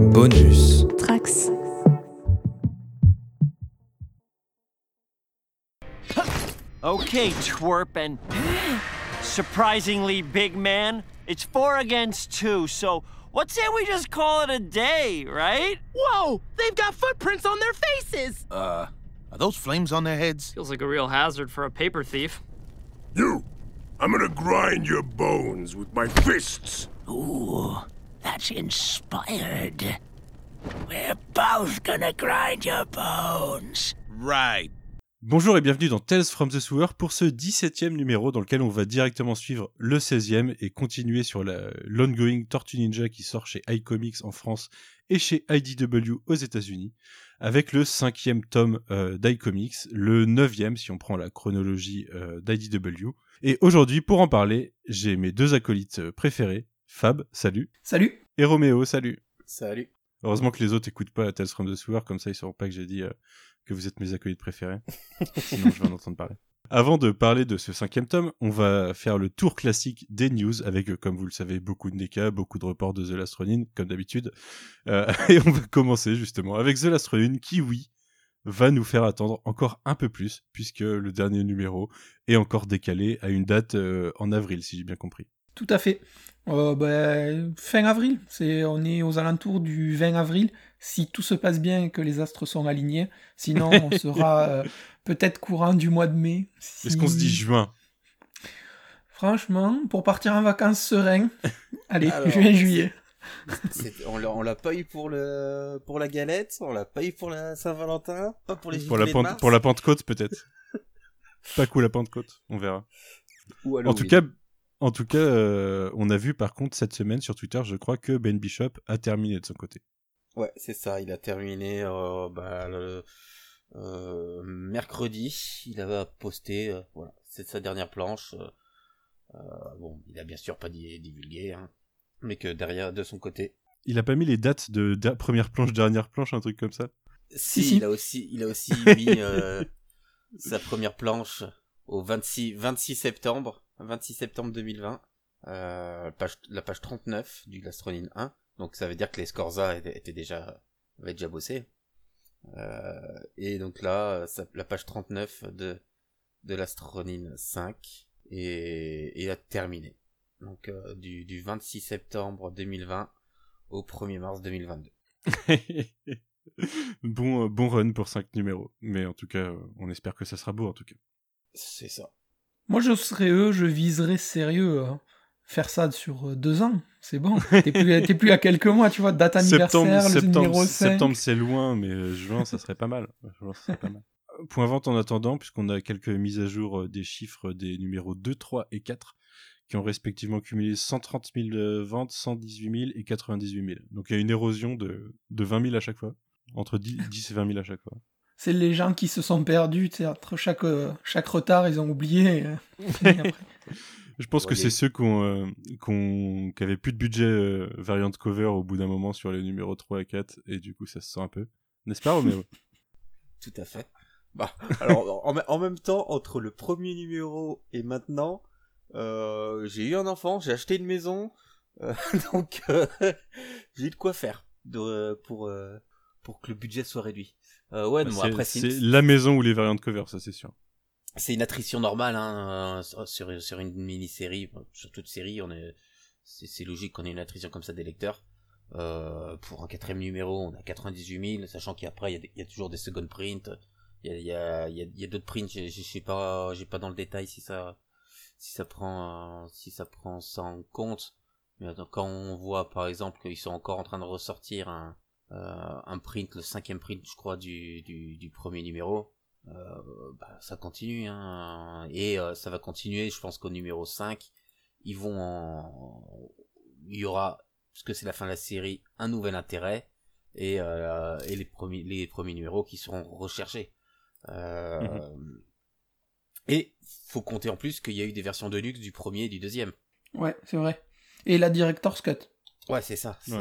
Bonus. Trax. Okay, twerp and surprisingly big man. It's four against two, so what say we just call it a day, right? Whoa! They've got footprints on their faces! Uh, are those flames on their heads? Feels like a real hazard for a paper thief. You! I'm gonna grind your bones with my fists! Ooh, that's inspired. We're both gonna grind your bones. Right. Bonjour et bienvenue dans Tales from the Sewer pour ce 17e numéro dans lequel on va directement suivre le 16e et continuer sur la l'ongoing Tortue Ninja qui sort chez iComics en France et chez IDW aux États-Unis avec le cinquième tome euh, d'iComics, le neuvième si on prend la chronologie euh, d'IDW. Et aujourd'hui pour en parler, j'ai mes deux acolytes euh, préférés, Fab, salut. Salut. Et Roméo, salut. Salut. Heureusement que les autres écoutent pas Tales from the Sewer, comme ça ils sauront pas que j'ai dit euh, que vous êtes mes acolytes préférés. Sinon je vais en entendre parler. Avant de parler de ce cinquième tome, on va faire le tour classique des news avec, euh, comme vous le savez, beaucoup de NECA, beaucoup de reports de The Last Ronin, comme d'habitude. Euh, et on va commencer justement avec The Last Ronin, qui, oui, va nous faire attendre encore un peu plus, puisque le dernier numéro est encore décalé à une date euh, en avril, si j'ai bien compris. Tout à fait. Euh, ben, fin avril, c'est on est aux alentours du 20 avril, si tout se passe bien et que les astres sont alignés. Sinon, on sera euh, peut-être courant du mois de mai. si- Est-ce qu'on se dit juin? Franchement, pour partir en vacances serein, allez, Alors, juin, juillet. C'est- On l'a on l'a pas eu pour le pour la galette, on l'a pas eu pour la Saint-Valentin, pas pour les pour la, pente- pour la Pentecôte, peut-être. Pas cool la Pentecôte, on verra. Ou En tout cas, en tout cas euh, on a vu par contre cette semaine sur Twitter, je crois que Ben Bishop a terminé de son côté. Ouais, c'est ça, il a terminé euh, bah, le euh, mercredi, il avait posté, euh, voilà, c'est sa dernière planche. euh, euh, bon, il a bien sûr pas di- divulgué, hein, mais que derrière, de son côté, Il a pas mis les dates de, de- première planche, dernière planche, un truc comme ça? Si, si. il a aussi, il a aussi mis euh, sa première planche au 26, 26 septembre, 26 septembre 2020, euh, page, la page 39 du Lastronin 1. Donc ça veut dire que les Scorza étaient, étaient déjà, avaient déjà bossé. Euh, et donc là, ça- la page 39 de, de l'Astronin 5 est, est à terminer. Donc euh, du, du 26 septembre 2020 au 1er mars 2022. bon, euh, bon run pour 5 numéros. Mais en tout cas, on espère que ça sera beau en tout cas. C'est ça. Moi, je serais eux, je viserais sérieux. hein. Faire ça sur euh, deux ans, c'est bon. T'es plus, t'es plus à quelques mois, tu vois, date Septembre, anniversaire, le septembre, 5. septembre c'est loin, mais euh, juin, ça serait pas mal. Juin, ça serait pas mal. Point vente en attendant, puisqu'on a quelques mises à jour euh, des chiffres des numéros 2, 3 et 4, qui ont respectivement cumulé 130 000 euh, ventes, 118 000 et 98 000. Donc il y a une érosion de, de 20 000 à chaque fois. Entre 10, 10 et 20 000 à chaque fois. C'est les gens qui se sont perdus, tu sais, entre chaque, euh, chaque retard, ils ont oublié. euh. Je pense que c'est ceux qui ont, euh, qui ont- qui avaient plus de budget euh, variant cover au bout d'un moment sur les numéros 3 et 4, et du coup ça se sent un peu. N'est-ce pas, Roméo? Tout à fait. Bah, alors, en, en même temps, entre le premier numéro et maintenant, euh, j'ai eu un enfant, j'ai acheté une maison, euh, donc euh, j'ai eu de quoi faire de, pour, euh, pour que le budget soit réduit. Euh, ouais, Bah, bon, c'est- après, C'est c'est la maison ou les variantes cover, ça c'est sûr. c'est une attrition normale hein, euh, sur, sur une mini-série, sur toute série, on est, c'est, logique qu'on ait une attrition comme ça des lecteurs. Euh, pour un quatrième numéro, on a 98 000, sachant qu'après il y, a y toujours des second prints, il y a, il y a, il y a, y a d'autres prints, je sais pas, j'ai pas dans le détail si ça, si ça prend, si ça prend ça en compte. Mais quand on voit par exemple qu'ils sont encore en train de ressortir un, un print, le cinquième print, je crois, du, du, du premier numéro, euh, bah, ça continue, hein. Et euh, ça va continuer, je pense qu'au numéro 5, ils vont en... Il y aura, puisque c'est la fin de la série, un nouvel intérêt, et, euh, et les, premiers, les premiers numéros qui seront recherchés. Euh, Et faut compter en plus qu'il y a eu des versions de luxe du premier et du deuxième. Ouais, c'est vrai. Et la Director's Cut. Ouais, c'est ça. c'est-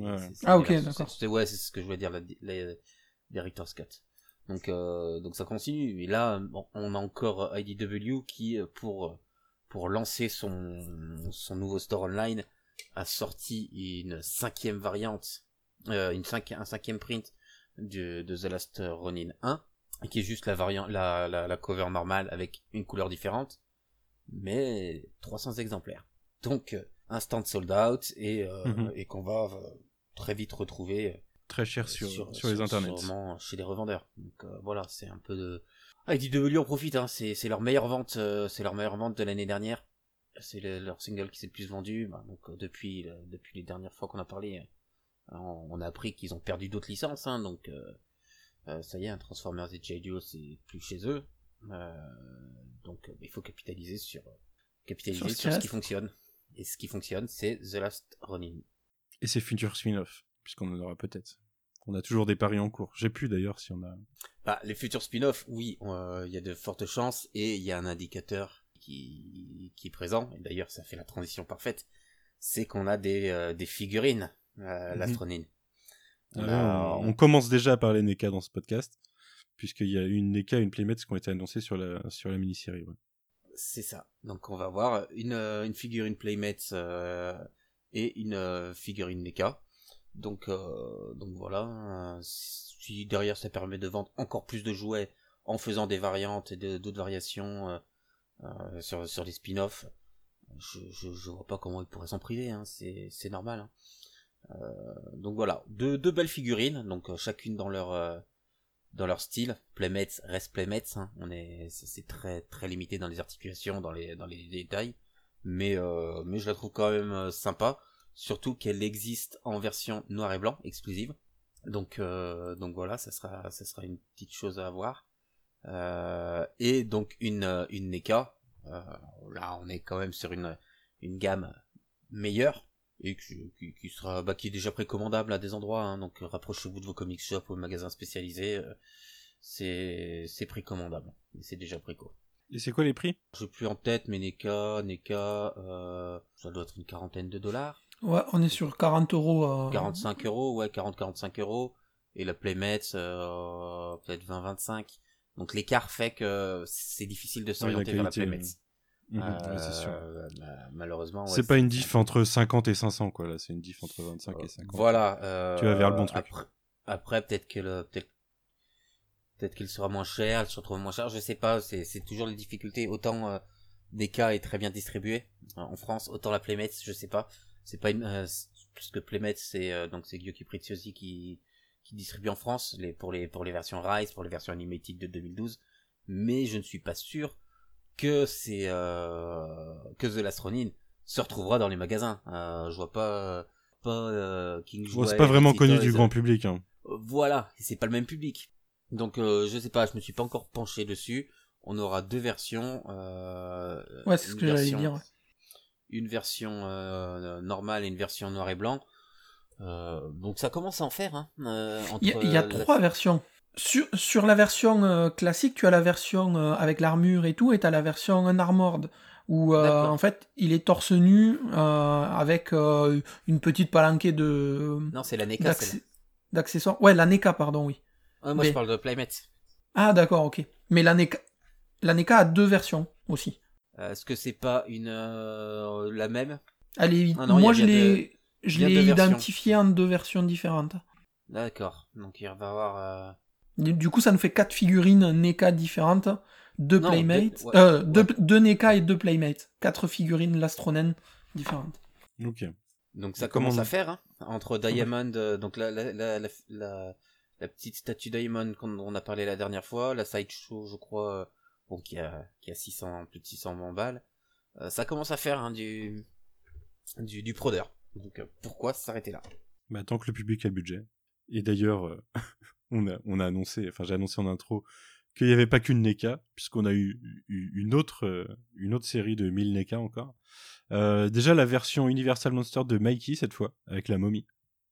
Ouais, Ah, ok, d'accord. c'est- Ouais, c'est ce que je voulais dire, la, la Director's Cut. Donc, euh, donc ça continue. Et là, on a encore IDW qui, euh, pour, pour lancer son, son nouveau store online, a sorti une cinquième variante euh, une cinqui- un cinquième print de, de The Last Ronin 1, qui est juste la variante, la, la, la cover normale avec une couleur différente, mais 300 exemplaires. Donc, euh, instant sold out et, euh, Mhm. et qu'on va euh, très vite retrouver Très cher sur, sur, les internets. sûrement chez les revendeurs. Donc euh, voilà, c'est un peu de. Ah, IDW en profite, hein, c'est leur meilleure vente, euh, c'est leur meilleure vente de l'année dernière. C'est le- leur single qui s'est le plus vendu. Bah, donc euh, depuis euh, depuis les dernières fois qu'on a parlé, euh, on, on a appris qu'ils ont perdu d'autres licences, hein, donc euh, euh, ça y est, un Transformers et. Joe c'est plus chez eux. Euh, donc euh, il faut capitaliser sur capitaliser Sur sur, ce qui fonctionne. Et ce qui fonctionne, c'est The Last Ronin. Et c'est futur spin-off, puisqu'on en aura peut-être. On a toujours des paris en cours. J'ai plus d'ailleurs si on a. Bah, les futurs spin-offs, oui, euh, il y a de fortes chances et il y a un indicateur qui, qui est présent. Et d'ailleurs, ça fait la transition parfaite. C'est qu'on a des, euh, des figurines, euh, l'astronine. On Alors, a- on, on commence déjà à parler NECA dans ce podcast, puisqu'il y a une NECA et une Playmates qui ont été annoncées sur la, sur la mini-série. ouais. C'est ça. Donc on va voir une, euh, une figurine Playmates euh, et une euh, figurine NECA. Donc, donc voilà. euh, Si derrière ça permet de vendre encore plus de jouets en faisant des variantes et d'autres variations sur, les spin-offs, je, je, je vois pas comment ils pourraient s'en priver. Hein. C'est normal. hein. Donc voilà, deux, belles figurines, donc chacune dans leur dans leur style. Playmates reste Playmates, hein. on est c'est très très limité dans les articulations, dans les dans les détails, mais euh, mais je la trouve quand même euh, sympa, surtout qu'elle existe en version noir et blanc exclusive. Donc euh, donc voilà, ça sera ça sera une petite chose à avoir. Et donc une une NECA, là on est quand même sur une une gamme meilleure et qui, qui, qui sera bah, qui est déjà précommandable à des endroits hein, donc euh, rapprochez-vous de vos comic shops ou magasins spécialisés euh, c'est c'est précommandable. Mais c'est déjà préco. Et c'est quoi les prix? J'ai plus en tête mais NECA NECA euh, ça doit être une quarantaine de dollars. Ouais, on est sur 40 euros. euh, 45 euros ouais 40 45 euros. Et la Playmates euh, peut-être 20 25 donc l'écart fait que c'est difficile de s'orienter vers la Playmates Euh, ouais, c'est sûr. ma- malheureusement ouais, c'est pas une diff entre 50 et 500, quoi. Là, c'est une diff entre 25 et 50. Voilà. euh, Tu vas vers le bon truc. Après, après, peut-être que le, peut-être, peut-être qu'il sera moins cher, elle se retrouve moins cher, je sais pas. C'est, c'est toujours les difficultés. Autant euh, DK est très bien distribué euh, en France, autant la Playmates, je sais pas. C'est pas une, euh, parce que Playmates, c'est euh, donc c'est Gyoki Preziosi qui qui distribue en France les pour les pour les versions Rise, pour les versions animated de 2012. Mais je ne suis pas sûr que c'est euh, que The Last Ronin se retrouvera dans les magasins. Euh, je vois pas pas euh, King Bon, Jouet, c'est pas vraiment connu Toys, du grand public. Hein. Voilà, et c'est pas le même public. Donc euh, je sais pas, je me suis pas encore penché dessus. On aura deux versions. Euh, Ouais, c'est ce une que j'allais version- dire. ouais. Une version euh, normale et une version noir et blanc. Euh, donc ça commence à en faire. Hein, euh, Il y, a- entre il y a la- trois versions. Sur, sur la version euh, classique, tu as la version euh, avec l'armure et tout, et tu as la version unarmored, où euh, en fait il est torse nu avec une petite palanquée de Non, c'est la NECA. d'accessoires. Ouais, la NECA, pardon, oui. Ouais, moi Mais- je parle de Playmates. Ah, d'accord, ok. Mais la NECA, la NECA a deux versions aussi. Est-ce que c'est pas une la même? Est- Ah non, moi, je l'ai, identifié en deux versions différentes. D'accord. Donc il va y avoir. Euh, Du coup, ça nous fait quatre figurines NECA différentes, deux Non, Playmates, deux- ouais, euh, deux, ouais. deux NECA et deux Playmates. Quatre figurines Lastronen différentes. Ok. Donc ça comment commence à faire hein, entre Diamond, euh, donc la, la, la, la, la, la petite statue Diamond qu'on on a parlé la dernière fois, la sideshow je crois, euh, bon qui a qui a 600 plus de 600 balles, euh, ça commence à faire hein, du du du prodeur. Donc euh, pourquoi s'arrêter là? Bah, tant que le public a le budget. Et d'ailleurs, euh, on, a, on a annoncé, enfin j'ai annoncé en intro qu'il n'y avait pas qu'une NECA, puisqu'on a eu, eu une, autre, euh, une autre série de 1000 NECA encore. Euh, déjà la version Universal Monster de Mikey cette fois, avec la momie.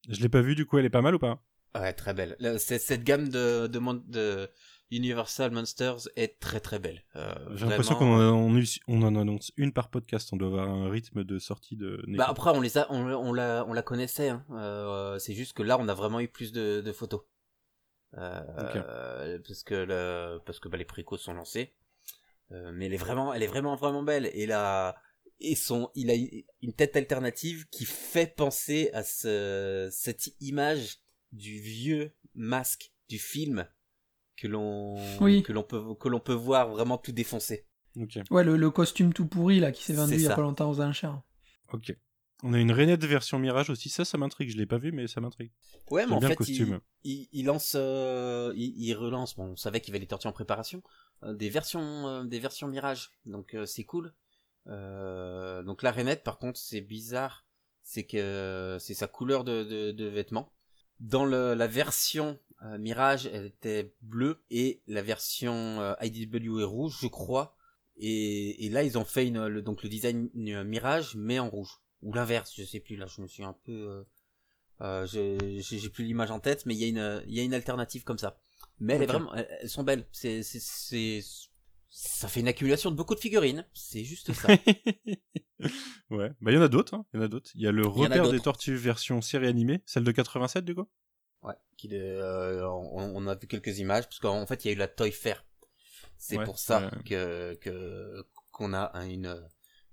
Je l'ai pas vue, du coup elle est pas mal ou pas? Ouais, très belle. Cette gamme de, de, Universal Monsters est très très belle. Euh, J'ai l'impression qu'on en, a- on, us- on en annonce une par podcast, on doit avoir un rythme de sortie de NECA. Bah après on les a, on, on la, on la connaissait. Hein. Euh, c'est juste que là on a vraiment eu plus de, de photos. Euh, Parce que le, parce que bah, les précos sont lancés. Euh, mais elle est vraiment, elle est vraiment vraiment belle. Et la, et son, il a une tête alternative qui fait penser à ce, cette image du vieux masque du film que l'on Oui. que l'on peut que l'on peut voir vraiment tout défoncé. Ouais, le, le costume tout pourri là qui s'est vendu il y a pas longtemps aux enchères. Ok. On a une Renette version Mirage aussi, ça, ça m'intrigue. Je l'ai pas vu, mais ça m'intrigue. Ouais, mais en fait, il, costume. il, il lance, euh, il, il relance. Bon, on savait qu'il avait des tortues en préparation, euh, des versions, euh, des versions Mirage. Donc c'est cool. Donc la rainette, par contre, c'est bizarre. C'est que c'est sa couleur de, de, de vêtements. Dans le, la version Mirage, elle était bleue et la version IDW est rouge, je crois. Et, et là, ils ont fait une, le, donc le design Mirage, mais en rouge ou l'inverse, je sais plus. Là, je me suis un peu euh, euh, j'ai plus l'image en tête, mais il y a une, il y a une alternative comme ça. Mais elle est Ok. vraiment, elles, sont belles. C'est, c'est, ça fait une accumulation de beaucoup de figurines. C'est juste ça. ouais. Bah, il y en a d'autres, hein. Il y en a d'autres. Il y a le a repère des tortues version série animée, celle de 87 du coup? Ouais. Qui, euh, on, on a vu quelques images parce qu'en fait, il y a eu la Toy Fair. C'est Ouais, pour ça que, que, qu'on a un- une,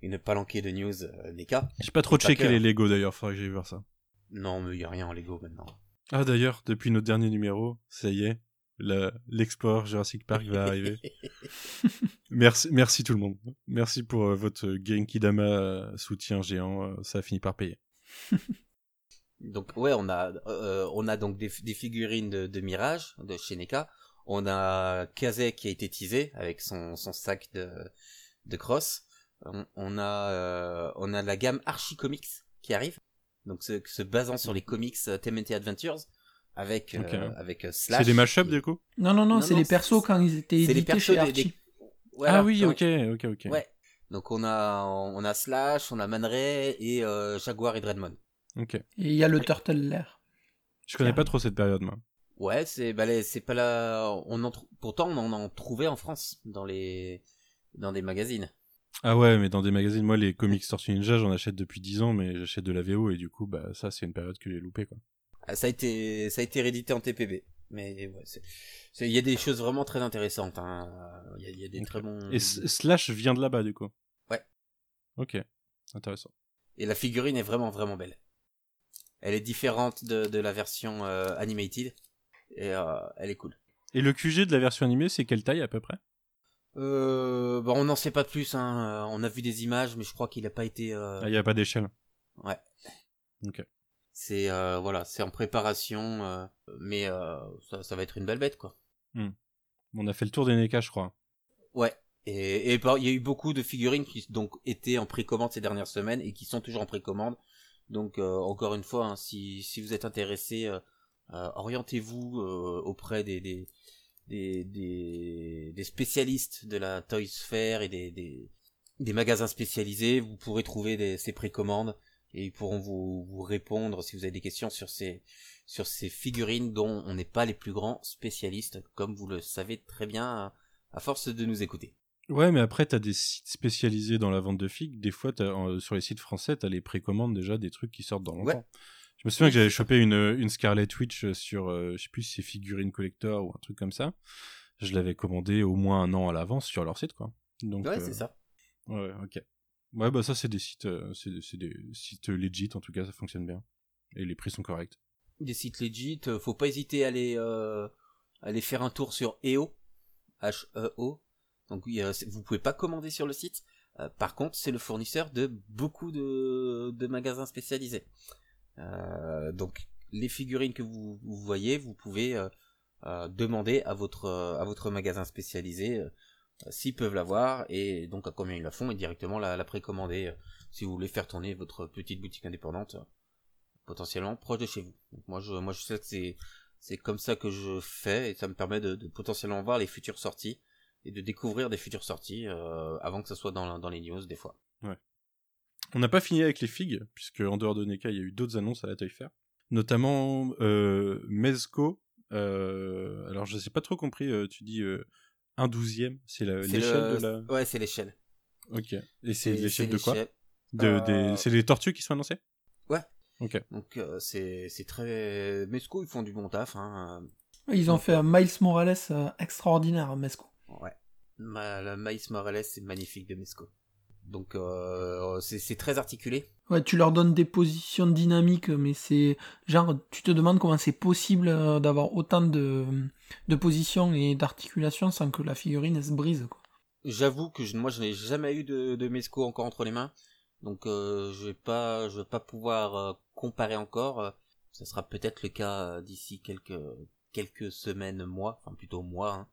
une palanquée de news euh, NECA. J'ai pas trop checké les Lego d'ailleurs, faudrait que j'aille voir ça. Non, mais il y a rien en Lego maintenant. Ah d'ailleurs, depuis notre dernier numéro, ça y est, l'export Jurassic Park va arriver. merci, merci tout le monde. Merci pour euh, votre Genki Dama euh, soutien géant, euh, ça a fini par payer. Donc ouais, on a euh, on a donc des, des figurines de, de Mirage de chez NECA. On a Kaze qui a été teasé avec son, son sac de de cross. On, on a euh, on a la gamme Archie Comics qui arrive. Donc se, se basant sur les comics euh, TMNT Adventures avec euh, avec euh, Slash. C'est des mashups du coup? Non, non, non, Non, c'est les persos quand ils étaient c'est les édités persos chez des- Archie. des- Voilà, Ah oui, ok, ok, ok. Ouais. Donc on a on a Slash, on a Man Ray et euh, Jaguar et Dreadmon. Ok. Et il y a le Turtle Lair. Je connais pas trop cette période, moi. Ouais, c'est bah, les- c'est pas la on en pourtant on en en trouvait en France dans les dans des magazines. Ah ouais, mais dans des magazines, moi, les comics Tortue Ninja, j'en achète depuis 10 ans, mais j'achète de la VO, et du coup, bah, ça, c'est une période que j'ai loupé, quoi. Ah, Ça a été ça a été réédité en TPB. Mais ouais, il y a des choses vraiment très intéressantes hein. Il y a, il y a des très bons Et Slash vient de là-bas, du coup. Ouais. Ok. Intéressant. et la figurine est vraiment vraiment belle. Elle est différente de, de la version euh, animated et euh, elle est cool. Et le QG de la version animée, c'est quelle taille, à peu près? Euh, bon, on n'en sait pas plus. Hein. Euh, On a vu des images, mais je crois qu'il n'a pas été. euh, Ah, il y a pas d'échelle. Ouais. Ok. C'est euh, voilà, c'est en préparation, euh, mais euh, ça, ça va être une belle bête quoi. On a fait le tour des NECA, je crois. Ouais. Et il y a eu beaucoup de figurines qui donc étaient en précommande ces dernières semaines et qui sont toujours en précommande. Donc euh, encore une fois, hein, si si vous êtes intéressé, orientez-vous euh, auprès des des, des des des spécialistes de la Toys Fair et des des des magasins spécialisés. Vous pourrez trouver des, ces précommandes et ils pourront vous vous répondre si vous avez des questions sur ces sur ces figurines dont on n'est pas les plus grands spécialistes, comme vous le savez très bien à, à force de nous écouter. Ouais, mais après, t'as des sites spécialisés dans la vente de figues. Des fois, euh, sur les sites français, t'as les précommandes déjà des trucs qui sortent dans longtemps. Ouais. Je me souviens que j'avais chopé une, une Scarlet Witch sur, euh, je sais plus si c'est figurine collector ou un truc comme ça. Je l'avais commandé au moins un an à l'avance sur leur site, quoi. Donc, Ouais, euh, c'est ça. Ouais, ok. Ouais, bah ça, c'est des sites, euh, c'est, c'est des sites legit, en tout cas, ça fonctionne bien. Et les prix sont corrects. Des sites legit, euh, faut pas hésiter à aller, euh, aller faire un tour sur EO, H-E-O. Donc oui, euh, vous pouvez pas commander sur le site. Euh, par contre, c'est le fournisseur de beaucoup de, de magasins spécialisés. Euh, donc les figurines que vous, voyez, vous pouvez euh, euh, demander à votre à votre magasin spécialisé s'ils peuvent l'avoir et donc à combien ils la font et directement la, la précommander si vous voulez faire tourner votre petite boutique indépendante potentiellement proche de chez vous. Moi je moi sais que c'est c'est comme ça que je fais et ça me permet de, de potentiellement voir les futures sorties et de découvrir des futures sorties avant que ça soit dans, dans les news des fois. On n'a pas fini avec les figues, puisque en dehors de NECA, il y a eu d'autres annonces à la Toy Fair. Notamment euh, Mezco. euh, alors, je sais pas trop compris, euh, tu dis euh, un douzième, c'est l'échelle le- de la... Ouais, c'est l'échelle. Ok. Et c'est l'échelle de quoi l'échelle. de, Euh, des... C'est les tortues qui sont annoncées? Ouais. Ok. Donc euh, c'est c'est très Mesco ils font du bon taf hein. Ils ont fait un Miles Morales extraordinaire, Mesco. Ouais. Ma, la Maïs Morales c'est magnifique de Mesco. Donc euh, c'est très articulé. Ouais, tu leur donnes des positions dynamiques, mais c'est genre, tu te demandes comment c'est possible euh, d'avoir autant de, de positions et d'articulations sans que la figurine elle se brise. J'avoue que je, moi je n'ai jamais eu de, de Mesco encore entre les mains, donc euh, je vais pas je vais pas pouvoir euh, comparer encore. Ça sera peut-être le cas euh, d'ici quelques quelques semaines, mois, enfin plutôt mois. hein.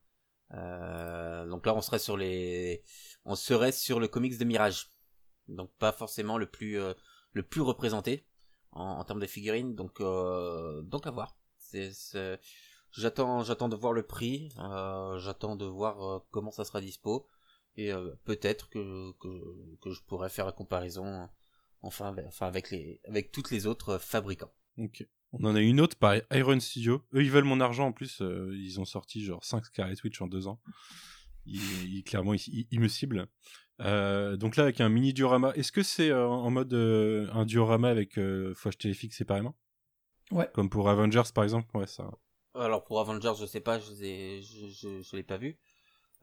Euh, donc là on serait sur les on serait sur le comics de Mirage, donc pas forcément le plus euh, le plus représenté en, termes de figurines. Donc euh, donc à voir. J'attends, j'attends de voir le prix, euh, j'attends de voir comment ça sera dispo, et peut-être que, que je pourrais faire la comparaison, enfin, enfin avec les avec toutes les autres fabricants. On en a une autre par Iron Studio. Eux, ils veulent mon argent en plus. euh, ils ont sorti genre 5 Scarlet Witch en 2 ans. Ils, ils- clairement, ils, me ciblent. Euh, donc là, avec un mini diorama. Est-ce que c'est euh, en mode euh, un diorama avec. Euh, faut acheter les figues séparément? Ouais. Comme pour Avengers par exemple Ouais, ça. Alors pour Avengers, je sais pas, je les ai- je, je, je l'ai pas vu,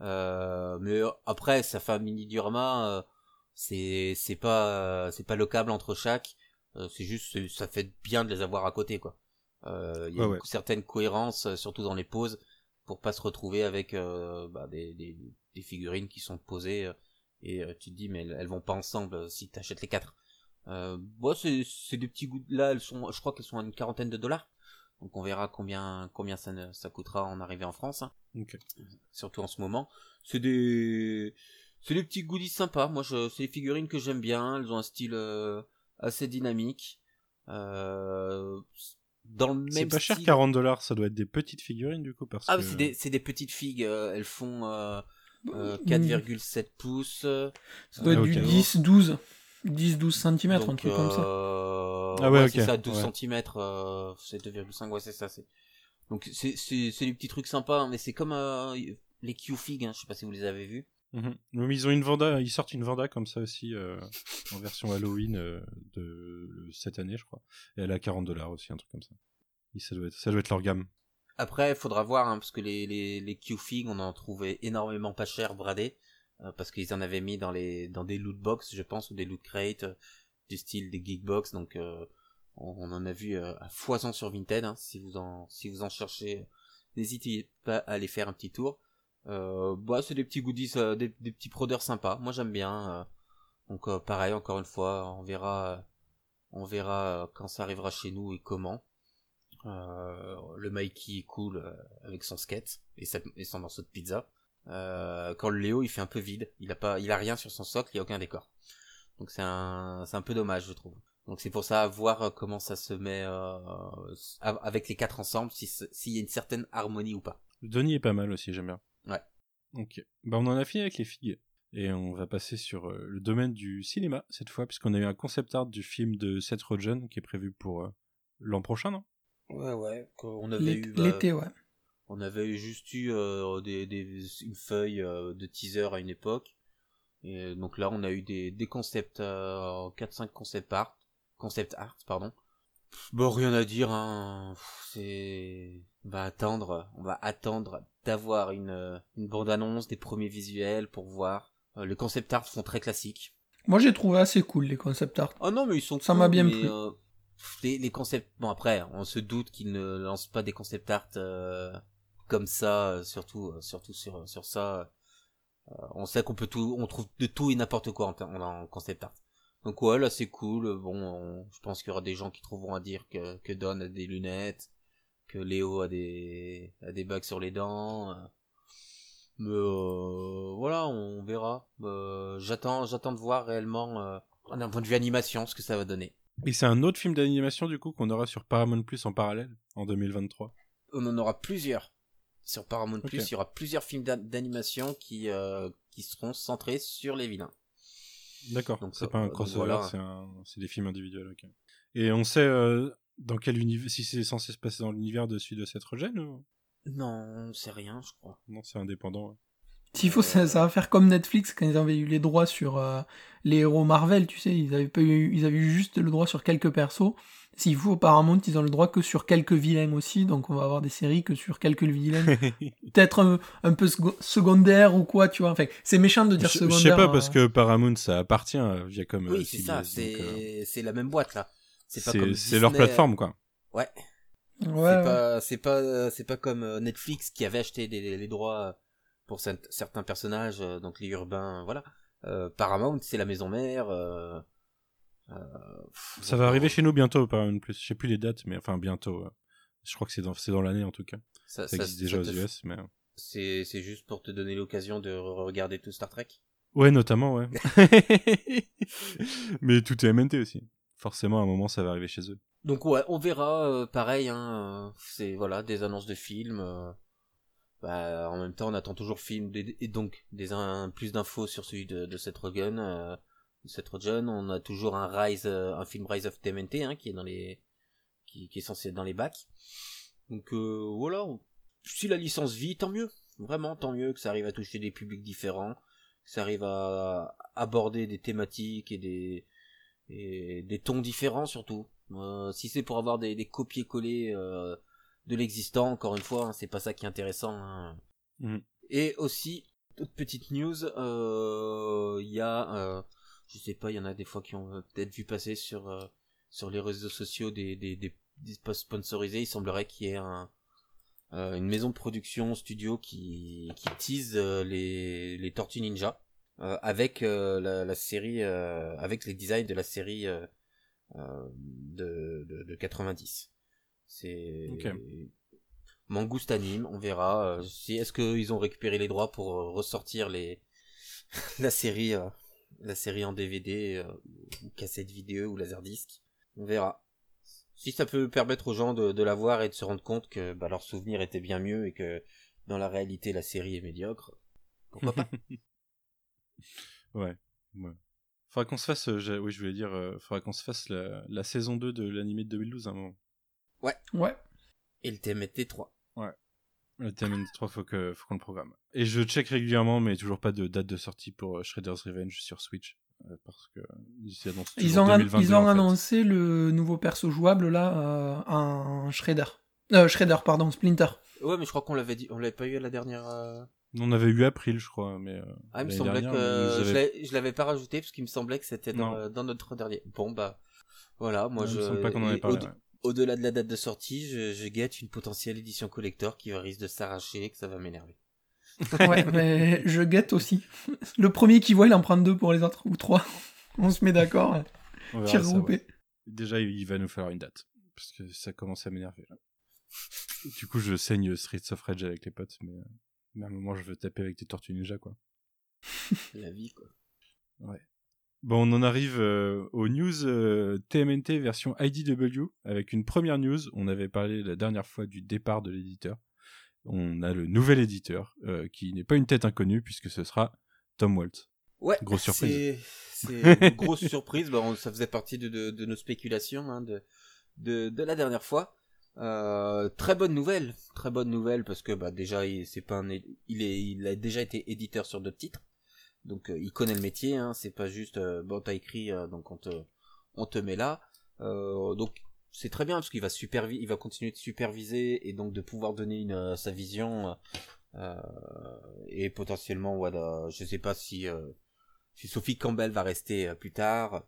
euh, mais après ça fait un mini diorama, euh, c'est c'est pas euh, c'est pas le câble entre chaque, c'est juste ça fait bien de les avoir à côté quoi. Euh, Il y a Ouais, une ouais. certaine cohérence, euh, surtout dans les poses, pour pas se retrouver avec euh, bah, des, des, des figurines qui sont posées euh, et euh, tu te dis mais elles, vont pas ensemble euh, si t'achètes les quatre. Euh, bon, c'est des petits goûts. Là, elles sont, je crois qu'elles sont à une quarantaine de dollars. Donc on verra combien combien ça ne- ça coûtera en arrivée en France. hein. Surtout en ce moment. C'est des c'est des petits goodies sympas. Moi, je c'est des figurines que j'aime bien. Elles ont un style euh, assez dynamique. Euh, dans le C'est même pas cher, style. 40 dollars. Ça doit être des petites figurines du coup. Parce Ah, que... c'est des c'est des petites figues. euh, elles font euh, euh, Mm. 4,7 pouces. euh, Ça doit être Ah, du ok. 10-12. 10-12 cm, un truc comme ça. euh, Ah ouais, c'est ok, ça, 12 ouais. cm, euh, c'est 2,5, ouais, c'est ça, c'est. Donc, c'est, c'est, c'est des petits trucs sympas, hein, mais c'est comme, euh, les Q-Fig, hein, je sais pas si vous les avez vus. Mhm. Ils ont une Vanda, ils sortent une Vanda comme ça aussi euh, en version Halloween euh, de cette année, je crois. Et elle à 40 dollars aussi, un truc comme ça. Ça doit être, leur gamme. Après, il faudra voir, hein, parce que les, les, les Q-Fig, on en trouvait énormément pas cher bradés, euh, parce qu'ils en avaient mis dans les, dans des loot box, je pense, ou des loot crates, euh, du style des geekbox, donc, euh, on, en a vu euh, à foison sur Vinted, hein, si vous en, si vous en cherchez, n'hésitez pas à aller faire un petit tour. Euh, bah, c'est des petits goodies, euh, des, petits prodeurs sympas. Moi, j'aime bien. euh, donc, pareil, encore une fois, on verra, on verra quand ça arrivera chez nous et comment. Le Mikey est cool avec son skate et, son morceau de pizza. Quand le Léo, il fait un peu vide. Il a pas, il a rien sur son socle, il y a aucun décor. Donc c'est un, c'est un peu dommage, je trouve. Donc c'est pour ça à voir comment ça se met avec les quatre ensemble, s'il y a une certaine harmonie ou pas. Donnie est pas mal aussi, j'aime bien. Ouais. Ok. Bah, on en a fini avec les figues. Et on va passer sur euh, le domaine du cinéma cette fois, puisqu'on a eu un concept art du film de Seth Rogen qui est prévu pour euh, l'an prochain, non? Ouais, ouais. On avait eu, bah, L'été, ouais. on avait eu juste eu euh, des, des, une feuille euh, de teaser à une époque. Et donc là, on a eu des, des concepts, euh, 4-5 concept art, concept art, pardon. Bon, rien à dire, hein. C'est, on va attendre, on va attendre d'avoir une, une bande-annonce, des premiers visuels pour voir. Euh, les concept art sont très classiques. Moi, j'ai trouvé assez cool les concept art. Oh non, mais ils sont Ça cool, m'a bien mais, plu. euh, les, les concepts, bon après, on se doute qu'ils ne lancent pas des concept art euh, comme ça, euh, surtout, surtout sur sur ça. On sait qu'on peut tout, on trouve de tout et n'importe quoi en, ter- en, en concept art. Donc ouais, là c'est cool. Bon, on- je pense qu'il y aura des gens qui trouveront à dire que que Don a des lunettes, que Léo a des a des bagues sur les dents. Mais euh, voilà, on verra. Euh, j'attends, j'attends de voir réellement euh, d'un point de vue animation ce que ça va donner. Et c'est un autre film d'animation du coup qu'on aura sur Paramount Plus en parallèle en 2023. On en aura plusieurs sur Paramount Plus. Il y aura plusieurs films d'a- d'animation qui euh, qui seront centrés sur les vilains. D'accord. Donc, C'est pas un crossover, voilà. c'est un... c'est des films individuels. Et on sait euh, dans quel univers, si c'est censé se passer dans l'univers de celui de Seth Rogen ou? Non, c'est rien, je crois. non C'est indépendant. ouais. S'il faut, ça, ça va faire comme Netflix quand ils avaient eu les droits sur euh, les héros Marvel, tu sais, ils avaient pas eu, ils avaient eu juste le droit sur quelques persos, S'il faut, Paramount, ils ont le droit que sur quelques vilains aussi, donc on va avoir des séries que sur quelques vilains. Peut-être un, un peu sec- secondaire ou quoi, tu vois. Enfin, c'est méchant de Je dire je secondaire. sais pas, hein. parce que Paramount, ça appartient à Viacom. euh, Oui, c'est ça, euh, c'est la même boîte là. C'est leur plateforme, quoi. Ouais. Ouais, c'est ouais. pas c'est pas c'est pas comme euh, Netflix qui avait acheté les droits pour cert- certains personnages euh, donc les urbains voilà euh, Paramount c'est la maison mère euh, euh, Ça donc, va euh, arriver chez nous bientôt, Paramount Plus? Je sais plus les dates, mais enfin bientôt. euh. Je crois que c'est dans, dans l'année en tout cas. ça, Ça ça- existe déjà ça aux US, mais. euh. c'est juste pour te donner l'occasion de re- regarder tout Star Trek? Ouais, notamment, ouais. mais tout est MNT aussi. Forcément, à un moment, ça va arriver chez eux. donc ouais on verra euh, pareil hein euh, c'est voilà des annonces de films euh, bah, en même temps on attend toujours film et donc des un, plus d'infos sur celui de, de Seth Rogen euh, Seth Rogen on a toujours un Rise euh, un film Rise of TMNT hein, qui est dans les qui, qui est censé être dans les bacs. Donc euh, voilà. Si la licence vit tant mieux. Vraiment tant mieux que ça arrive à toucher des publics différents que ça arrive à aborder des thématiques et des et des tons différents surtout. Euh, si c'est pour avoir des, des copier-coller euh, de l'existant encore une fois hein, c'est pas ça qui est intéressant hein. Mhm. et aussi toute petite news euh, il y a euh, je sais pas il y en a des fois qui ont euh, peut-être vu passer sur euh, sur les réseaux sociaux des des, des, des posts sponsorisés il semblerait qu'il y ait un euh, une maison de production studio qui qui tease euh, les les Tortues Ninja euh, avec euh, la, la série euh, avec les designs de la série de, de, de 90 c'est Ok. Mangouste anime on verra euh, si est-ce qu'ils ont récupéré les droits pour ressortir les la série euh, la série en DVD euh, ou cassette vidéo ou laserdisc on verra si ça peut permettre aux gens de, de la voir et de se rendre compte que bah, leur souvenir était bien mieux et que dans la réalité la série est médiocre pourquoi pas Ouais. ouais. Faudra qu'on se fasse, euh, oui, je voulais dire, euh, faudra qu'on se fasse la, la saison 2 de l'animé de 2012 à un moment. Ouais. et le TMT 3 Le TMN3, faut que, faut qu'on le programme. Et je check régulièrement, mais toujours pas de date de sortie pour euh, Shredder's Revenge sur Switch. euh, parce que ils ont, an- 2022, ils ont en fait. annoncé le nouveau perso jouable là euh, en Shredder. Euh, Shredder, pardon, Splinter. ouais mais je crois qu'on l'avait dit on l'avait pas eu à la dernière euh, On avait eu April, je crois, mais. euh, ah il me semblait dernière, que je je l'avais pas rajouté parce qu'il me semblait que c'était dans, notre dernier bon bah voilà moi Ouais, il je me semble pas qu'on en ait et parlé. au- ouais. Au-delà de la date de sortie je, je guette une potentielle édition collector qui risque de s'arracher et que ça va m'énerver Ouais, mais je guette aussi. Le premier qui voit, il en prend deux pour les autres, ou trois. On se met d'accord. Tir groupé. ouais. Déjà, il va nous falloir une date. Parce que ça commence à m'énerver, là. Du coup, je saigne Streets of Rage avec les potes, mais, euh, mais à un moment, je veux taper avec des tortues ninja, quoi. la vie quoi Bon, on en arrive euh, aux news euh, TMNT version IDW avec une première news. On avait parlé la dernière fois du départ de l'éditeur. On a le nouvel éditeur euh, qui n'est pas une tête inconnue puisque ce sera Tom Waltz. Ouais, Grosse surprise. C'est une grosse surprise. Bah, on- ça faisait partie de, de, de nos spéculations hein, de, de, de la dernière fois. Euh, très bonne nouvelle, très bonne nouvelle parce que bah déjà il c'est pas un, il est il a déjà été éditeur sur d'autres titres, donc euh, il connaît le métier. Hein, c'est pas juste euh, bon t'as écrit euh, donc on te met là. Donc c'est très bien parce qu'il va continuer de superviser et donc de pouvoir donner sa vision et potentiellement voilà je sais pas si Sophie Campbell va rester plus tard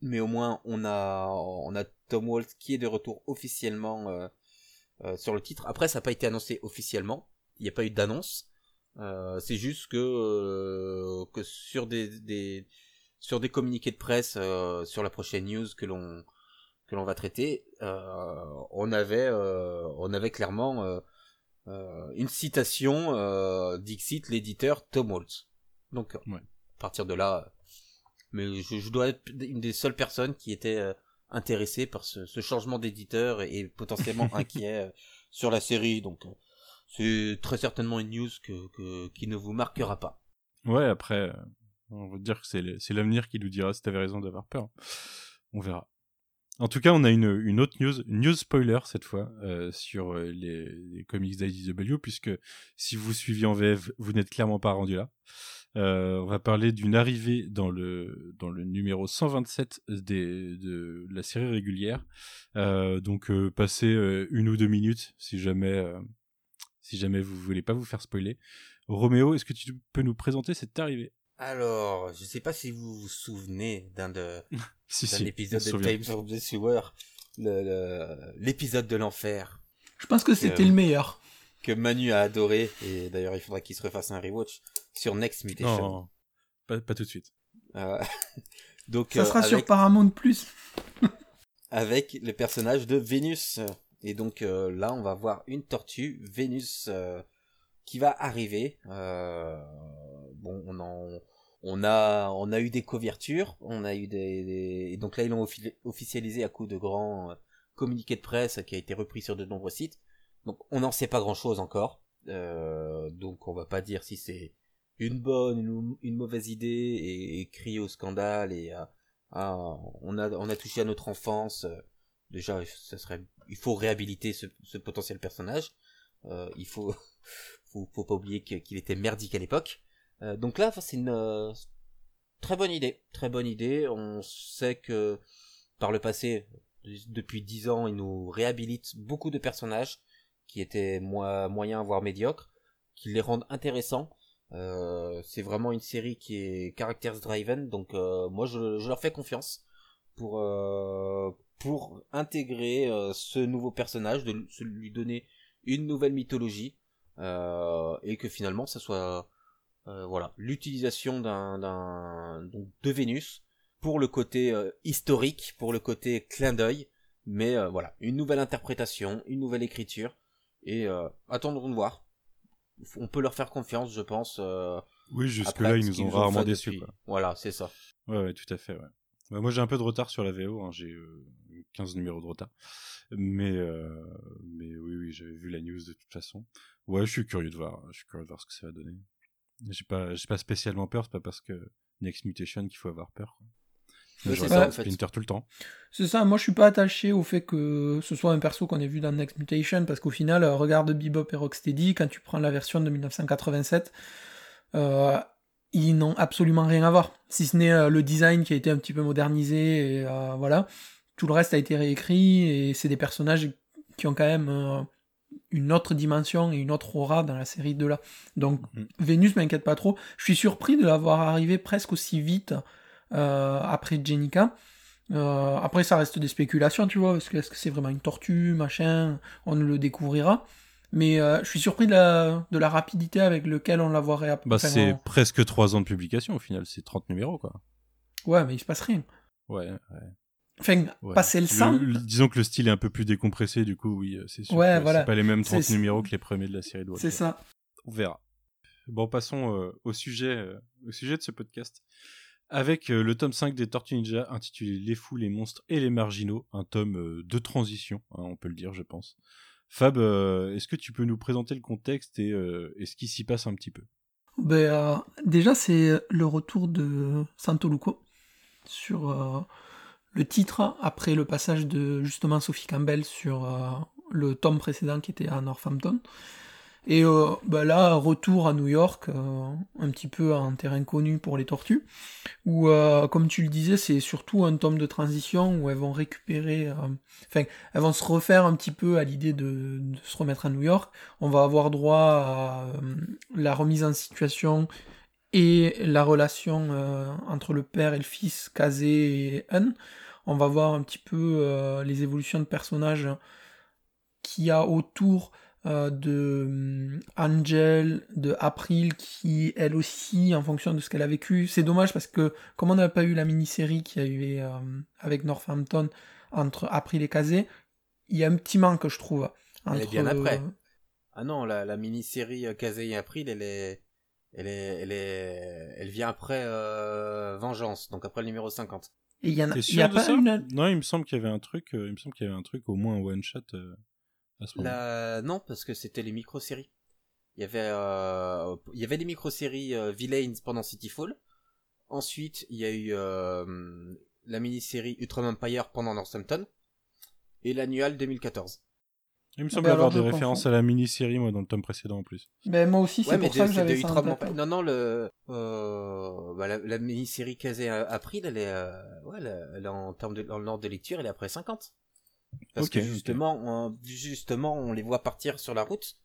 mais au moins on a on a Tom Waltz qui est de retour officiellement sur le titre après ça n'a pas été annoncé officiellement il n'y a pas eu d'annonce Euh, c'est juste que euh, que sur des, des sur des communiqués de presse euh, sur la prochaine news que l'on que l'on va traiter, on avait on avait clairement une citation Dixit l'éditeur Tom Waltz. Donc Ouais. à partir de là, mais je, je dois être une des seules personnes qui était intéressée par ce, ce changement d'éditeur et, et potentiellement inquiet sur la série. Donc c'est très certainement une news qui ne vous marquera pas. Ouais, après, euh, on va dire que c'est l'avenir qui nous dira si t'avais raison d'avoir peur. On verra. En tout cas, on a une, autre news, news spoiler cette fois, euh, sur euh, les, les comics d'IDW, puisque si vous suiviez en VF, vous n'êtes clairement pas rendu là. On va parler d'une arrivée dans le, numéro 127 des, de la série régulière. Donc, passez une ou deux minutes si jamais, si jamais vous voulez pas vous faire spoiler. Roméo, est-ce que tu peux nous présenter cette arrivée? Alors, je sais pas si vous vous souvenez d'un de, Si, si, épisode de. Times of the Sewer, le- le- l'épisode de l'enfer Je pense que c'était Euh, le meilleur. que Manu a adoré, et d'ailleurs il faudra qu'il se refasse un rewatch sur Next Mutation. Non, pas, pas tout de suite. Euh, donc, Ça euh, sera sur Paramount Plus. avec le personnage de Vénus. Et donc euh, là, on va voir une tortue, Vénus, euh, qui va arriver. Euh, bon, on en, on a, on a eu des couvertures, on a eu des, et donc là ils l'ont offi- officialisé à coup de grands communiqués de presse qui a été repris sur de nombreux sites. Donc on n'en sait pas grand chose encore. Donc on va pas dire si c'est une bonne, une, une mauvaise idée et, et crier au scandale et on a touché à notre enfance. Déjà, il faut réhabiliter ce, potentiel personnage. Euh, il faut, faut, pas oublier qu'il était merdique à l'époque. Euh, donc là, c'est une euh, très bonne idée, très bonne idée. On sait que par le passé, depuis dix ans, il nous réhabilite beaucoup de personnages qui étaient moyens voire médiocres, qui les rendent intéressants. C'est vraiment une série qui est characters driven, donc moi je, leur fais confiance pour pour intégrer euh, ce nouveau personnage, de lui donner une nouvelle mythologie euh, et que finalement ça soit euh, voilà l'utilisation d'un de Vénus pour le côté historique, pour le côté clin d'œil, mais voilà une nouvelle interprétation, une nouvelle écriture et attendons de voir. On peut leur faire confiance, je pense. Oui, après jusque-là, ils nous ont rarement déçus. Voilà, c'est ça. Ouais, ouais, tout à fait. Ouais. Ouais, moi, j'ai un peu de retard sur la VO. hein, J'ai euh, 15 numéros de retard. Mais, euh, mais oui, oui, j'avais vu la news de toute façon. Ouais, je suis curieux de voir. Je suis curieux de voir ce que ça va donner. J'ai pas, j'ai pas spécialement peur. C'est pas parce que Next Mutation qu'il faut avoir peur. quoi. Ouais, c'est ça, en fait. Splinter tout le temps. C'est ça, moi je suis pas attaché au fait que ce soit un perso qu'on ait vu dans Next Mutation, parce qu'au final, euh, regarde Bebop et Rocksteady, quand tu prends la version de 1987, euh, ils n'ont absolument rien à voir. Si ce n'est euh, le design qui a été un petit peu modernisé, et euh, voilà. Tout le reste a été réécrit, et c'est des personnages qui ont quand même euh, une autre dimension et une autre aura dans la série de là. Donc Mhm. Vénus m'inquiète pas trop. Je suis surpris de l'avoir arrivé presque aussi vite après Jenica. Après, ça reste des spéculations, tu vois, parce que est-ce que c'est vraiment une tortue, machin, on le découvrira. Mais euh, je suis surpris de la, de la rapidité avec laquelle on la voit réapp- Bah, c'est en- presque 3 ans de publication au final. C'est 30 numéros, quoi. Ouais, mais il se passe rien. Ouais, ouais. Enfin, ouais. passer le sang, le- disons que le style est un peu plus décompressé, du coup, oui, euh, c'est sûr. Ouais, voilà. C'est pas les mêmes 30 C'est- numéros que les premiers de la série de c'est ça. On verra. Bon, passons euh, au, sujet, euh, au sujet de ce podcast. Avec euh, le tome 5 des Tortues Ninja intitulé Les fous, les monstres et les marginaux, un tome de transition, hein, on peut le dire, je pense. Fab, euh, est-ce que tu peux nous présenter le contexte et, euh, ce qui s'y passe un petit peu? Ben, euh, déjà, c'est le retour de Santo Luco sur le titre après le passage de justement Sophie Campbell sur le tome précédent qui était à Northampton. Et euh, ben là, retour à New York, euh, un petit peu en terrain connu pour les tortues, où, euh, comme tu le disais, c'est surtout un tome de transition où elles vont récupérer, euh, enfin, elles vont se refaire un petit peu à l'idée de, de se remettre à New York. On va avoir droit à euh, la remise en situation et la relation euh, entre le père et le fils, Kazé et Hun. On va voir un petit peu les évolutions de personnages qu'il y a autour euh, de hum, Angel, de April, qui elle aussi, en fonction de ce qu'elle a vécu, c'est dommage parce que comme on n'a pas eu la mini-série qu'il y a eu euh, avec Northampton entre April et Kazé, il y a un petit manque, je trouve. Elle est bien après. euh, Ah non, la, la mini-série Kazé et April, elle est, elle est, elle est, elle vient après euh, Vengeance, donc après le numéro 50. et il y en a, T'es il y a sûr de pas ça? une... Non, il me semble qu'il y avait un truc, euh, il me semble qu'il y avait un truc, au moins un one shot euh, à ce moment. La... Non, parce que c'était les micro-séries. Il y avait, euh, il y avait des micro-séries euh, Villains pendant Cityfall. Ensuite, il y a eu euh, la mini-série Ultraman Empire pendant Northampton. Et l'annual 2014. Il me semble ben avoir des références à la mini-série, moi, dans le tome précédent en plus. Ben, moi aussi, c'est Ouais, mais pour ça que j'avais ça tête. Non, non, le, euh, bah, la, la mini-série Kazé April, elle est, euh, ouais, elle, est- elle est en termes de, en ordre de lecture, elle est après 50. Parce que justement, on, justement, on les voit partir sur la route,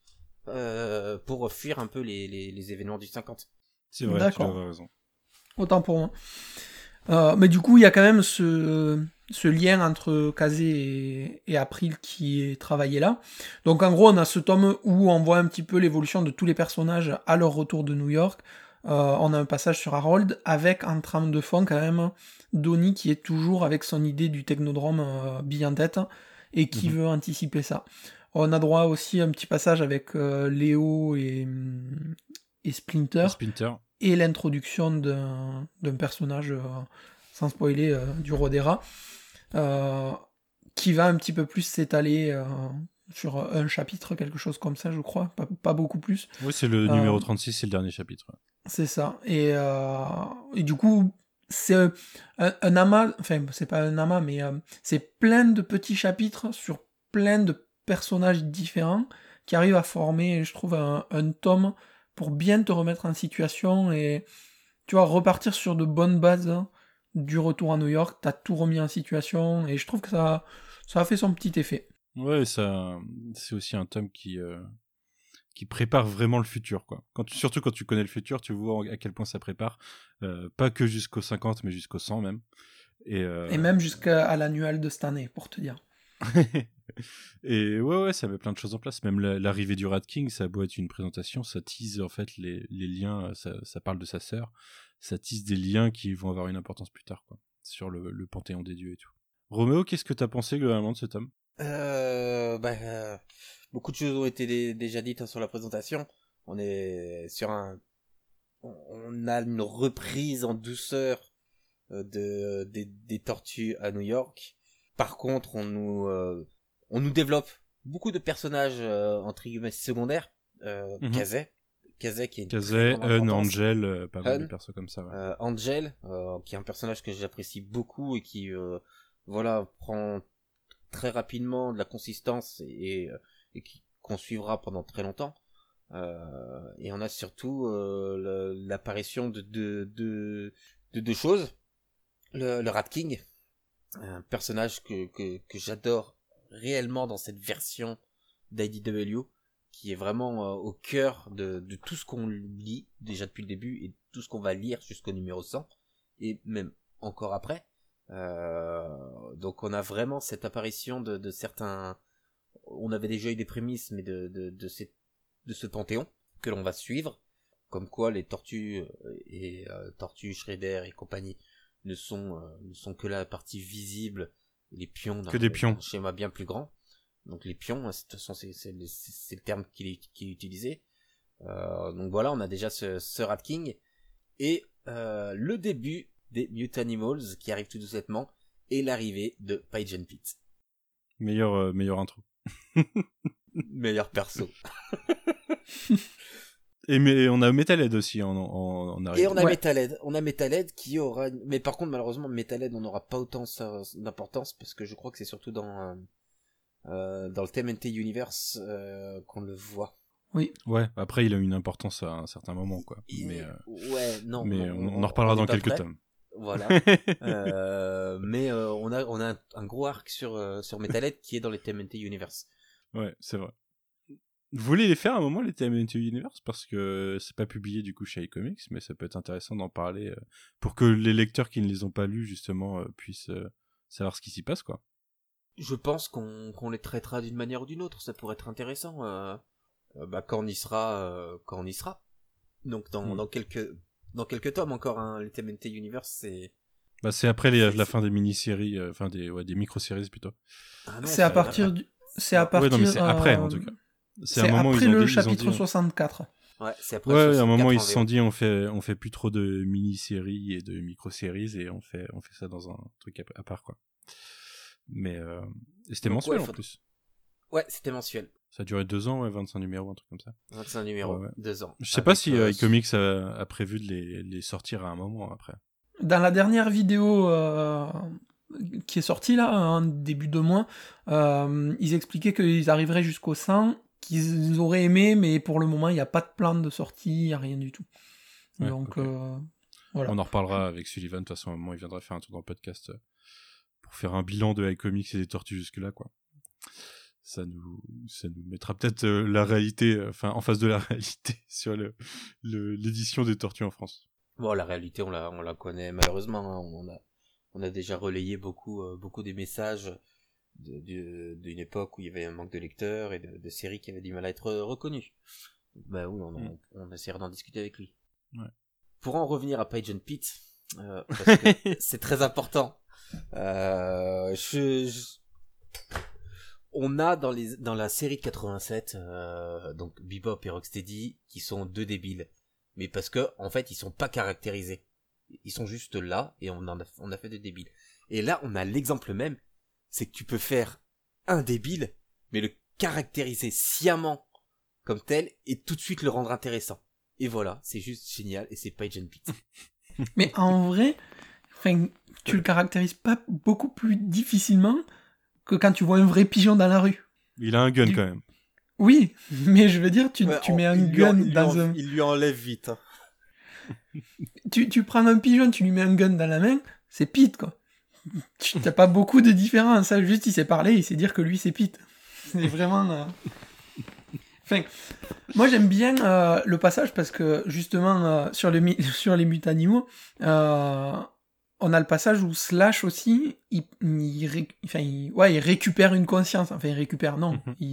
euh, pour fuir un peu les, les, les événements du 50. C'est vrai, tu D'accord. raison. Autant pour moi. Euh, mais du coup, il y a quand même ce, ce lien entre Kazé et, et April qui est travaillé là. Donc en gros, on a ce tome où on voit un petit peu l'évolution de tous les personnages à leur retour de New York. Euh, on a un passage sur Harold avec en trame de fond quand même Donnie qui est toujours avec son idée du technodrome euh, bille en tête et qui Mhm. veut anticiper ça. On a droit aussi à un petit passage avec euh, Léo et, et Splinter Splinter. et l'introduction d'un d'un personnage, euh, sans spoiler, euh, du roi des rats, euh, qui va un petit peu plus s'étaler sur un chapitre, quelque chose comme ça, je crois, pas, pas beaucoup plus. Oui, c'est le numéro 36, c'est le dernier chapitre. C'est ça. Et, euh, et du coup, c'est un, un amas, enfin, c'est pas un amas, mais euh, c'est plein de petits chapitres sur plein de personnages différents qui arrivent à former, je trouve, un, tome pour bien te remettre en situation et, tu vois, repartir sur de bonnes bases hein, du retour à New York. T'as tout remis en situation et je trouve que ça, ça a fait son petit effet. Ouais, ça, c'est aussi un tome qui, euh, qui prépare vraiment le futur, quoi. Quand tu, surtout quand tu connais le futur, tu vois à quel point ça prépare, euh, pas que jusqu'au 50, mais jusqu'au 100 même. Et, euh, Et même jusqu'à à l'annual de cette année, pour te dire. et ouais, ouais, ça met plein de choses en place. Même la- l'arrivée du Rat King, ça a beau être une présentation, ça tease en fait les, les liens, ça, ça parle de sa sœur, ça tease des liens qui vont avoir une importance plus tard, quoi, sur le, le panthéon des dieux et tout. Roméo, qu'est-ce que t'as pensé globalement de ce tome Euh, bah, euh, beaucoup de choses ont été dé- déjà dites hein, sur la présentation. On est sur un, on- a une reprise en douceur euh, de des, des tortues à New York. Par contre, on nous, euh, on nous développe beaucoup de personnages euh, entre guillemets secondaires. Euh. Kazay, Kazay qui est une Kazay, Un. Angel, pas mal de persos comme ça. ouais. Euh, Angel, euh, qui est un personnage que j'apprécie beaucoup et qui, euh, voilà, prend très rapidement de la consistance et, et, euh, et qui qu'on suivra pendant très longtemps. Euh, et on a surtout euh, l'apparition de deux de, de choses. Le, le Rat King, un personnage que, que, que j'adore réellement dans cette version d'IDW, qui est vraiment euh, au cœur de, de tout ce qu'on lit déjà depuis le début et tout ce qu'on va lire jusqu'au numéro 100 et même encore après. Euh, donc on a vraiment cette apparition de, de certains. On avait déjà eu des prémices, mais de, de, de, ces- de ce panthéon que l'on va suivre, comme quoi les tortues euh, et euh, tortues Shredder et compagnie ne sont euh, ne sont que la partie visible, les pions d'un Que des pions. schéma bien plus grand. Donc les pions, hein, de toute façon c'est c'est le, terme qu'il est, qu'il est utilisé. Euh, donc voilà, on a déjà ce, ce Rat King et le début des Mutant Animals qui arrive tout doucement et l'arrivée de Page and Pete. Meilleur, euh, meilleur intro. Meilleur perso. Et mais on a Metalhead aussi en, en, en Et on a Ouais. Metalhead. On a Metalhead qui aura, mais par contre malheureusement Metalhead on n'aura pas autant d'importance parce que je crois que c'est surtout dans euh, euh, dans le TMNT Universe euh, qu'on le voit. Ouais, après il a une importance à un certain moment, quoi. Mais, euh, ouais, non. mais non, on, on en reparlera dans quelques prêt. tomes. Voilà. Euh, mais euh, on a on a un, un gros arc sur euh, sur Metalhead qui est dans les TMNT Universe. Ouais, c'est vrai. Vous voulez les faire à un moment, les TMNT Universe? Parce que c'est pas publié du coup chez iComics, mais ça peut être intéressant d'en parler pour que les lecteurs qui ne les ont pas lus, justement, puissent savoir ce qui s'y passe, quoi. Je pense qu'on les traitera d'une manière ou d'une autre. Ça pourrait être intéressant. bah, quand on y sera, quand on y sera. Donc dans, Hmm. dans quelques dans quelques tomes encore. Hein, les TMNT Universe, c'est Bah, c'est après les, la fin des mini-séries, euh, enfin des, ouais, des micro-séries plutôt. Ah C'est à partir du. C'est à partir. ouais, non, mais c'est après euh, en tout cas. C'est un moment après ils ont le dit- ils ont chapitre dit- 64. Ouais, c'est après. Ouais, le à un 64 moment ils se sont dit on fait on fait plus trop de mini-séries et de micro-séries et on fait on fait ça dans un truc à, à part quoi. Mais euh, et c'était mensuel ouais, en faut- plus. Ouais, c'était mensuel. Ça a duré deux ans, ouais, 25 numéros, un truc comme ça. 25 numéros, Ouais, ouais. deux ans. Je sais pas Avec, si euh, euh, iComics a, a prévu de les, les sortir à un moment après. Dans la dernière vidéo euh, qui est sorti là, en début de mois, euh, ils expliquaient qu'ils arriveraient jusqu'au 100, qu'ils auraient aimé, mais pour le moment, il n'y a pas de plan de sortie, il n'y a rien du tout. Ouais, Donc, euh, voilà. On en reparlera avec Sullivan, de toute façon, à un moment, il viendra faire un tour dans le podcast pour faire un bilan de iComics et des tortues jusque-là, quoi. Ça nous, ça nous mettra peut-être euh, la réalité, euh, enfin, en face de la réalité sur le, le- l'édition des tortues en France. Bon, la réalité, on la, on la connaît malheureusement. hein. On a, on a déjà relayé beaucoup, euh, beaucoup des messages de- de- d'une époque où il y avait un manque de lecteurs et de, de séries qui avaient du mal à être reconnues. Bah oui, on, Mm. on, on essaiera d'en discuter avec lui. Ouais. Pour en revenir à Page and Pete, euh, c'est très important. Euh, je, je- on a dans les dans la série de 87 euh, donc Bebop et Rocksteady qui sont deux débiles. Mais parce que en fait ils sont pas caractérisés. Ils sont juste là et on en a on a fait des débiles. Et là on a l'exemple même c'est que tu peux faire un débile mais le caractériser sciemment comme tel et tout de suite le rendre intéressant. Et voilà c'est juste génial et c'est Page Pete. Mais en vrai, tu le caractérises pas beaucoup plus difficilement que quand tu vois un vrai pigeon dans la rue. Il a un gun Du- quand même. Oui, mais je veux dire, tu, Ouais, tu en- mets un gun en- dans en- un... il lui enlève vite hein. Tu, tu prends un pigeon, tu lui mets un gun dans la main, c'est Pete, quoi. Tu- T'as pas beaucoup de différence, ça, juste il sait parler, il sait dire que lui c'est Pete. C'est vraiment... euh, Enfin, moi j'aime bien euh, le passage parce que justement euh, sur, le, mi- sur les mutanimaux, euh, on a le passage où Slash aussi, il, il, ré- enfin, il- ouais, il récupère une conscience. Enfin, il récupère, non, Mhm. il,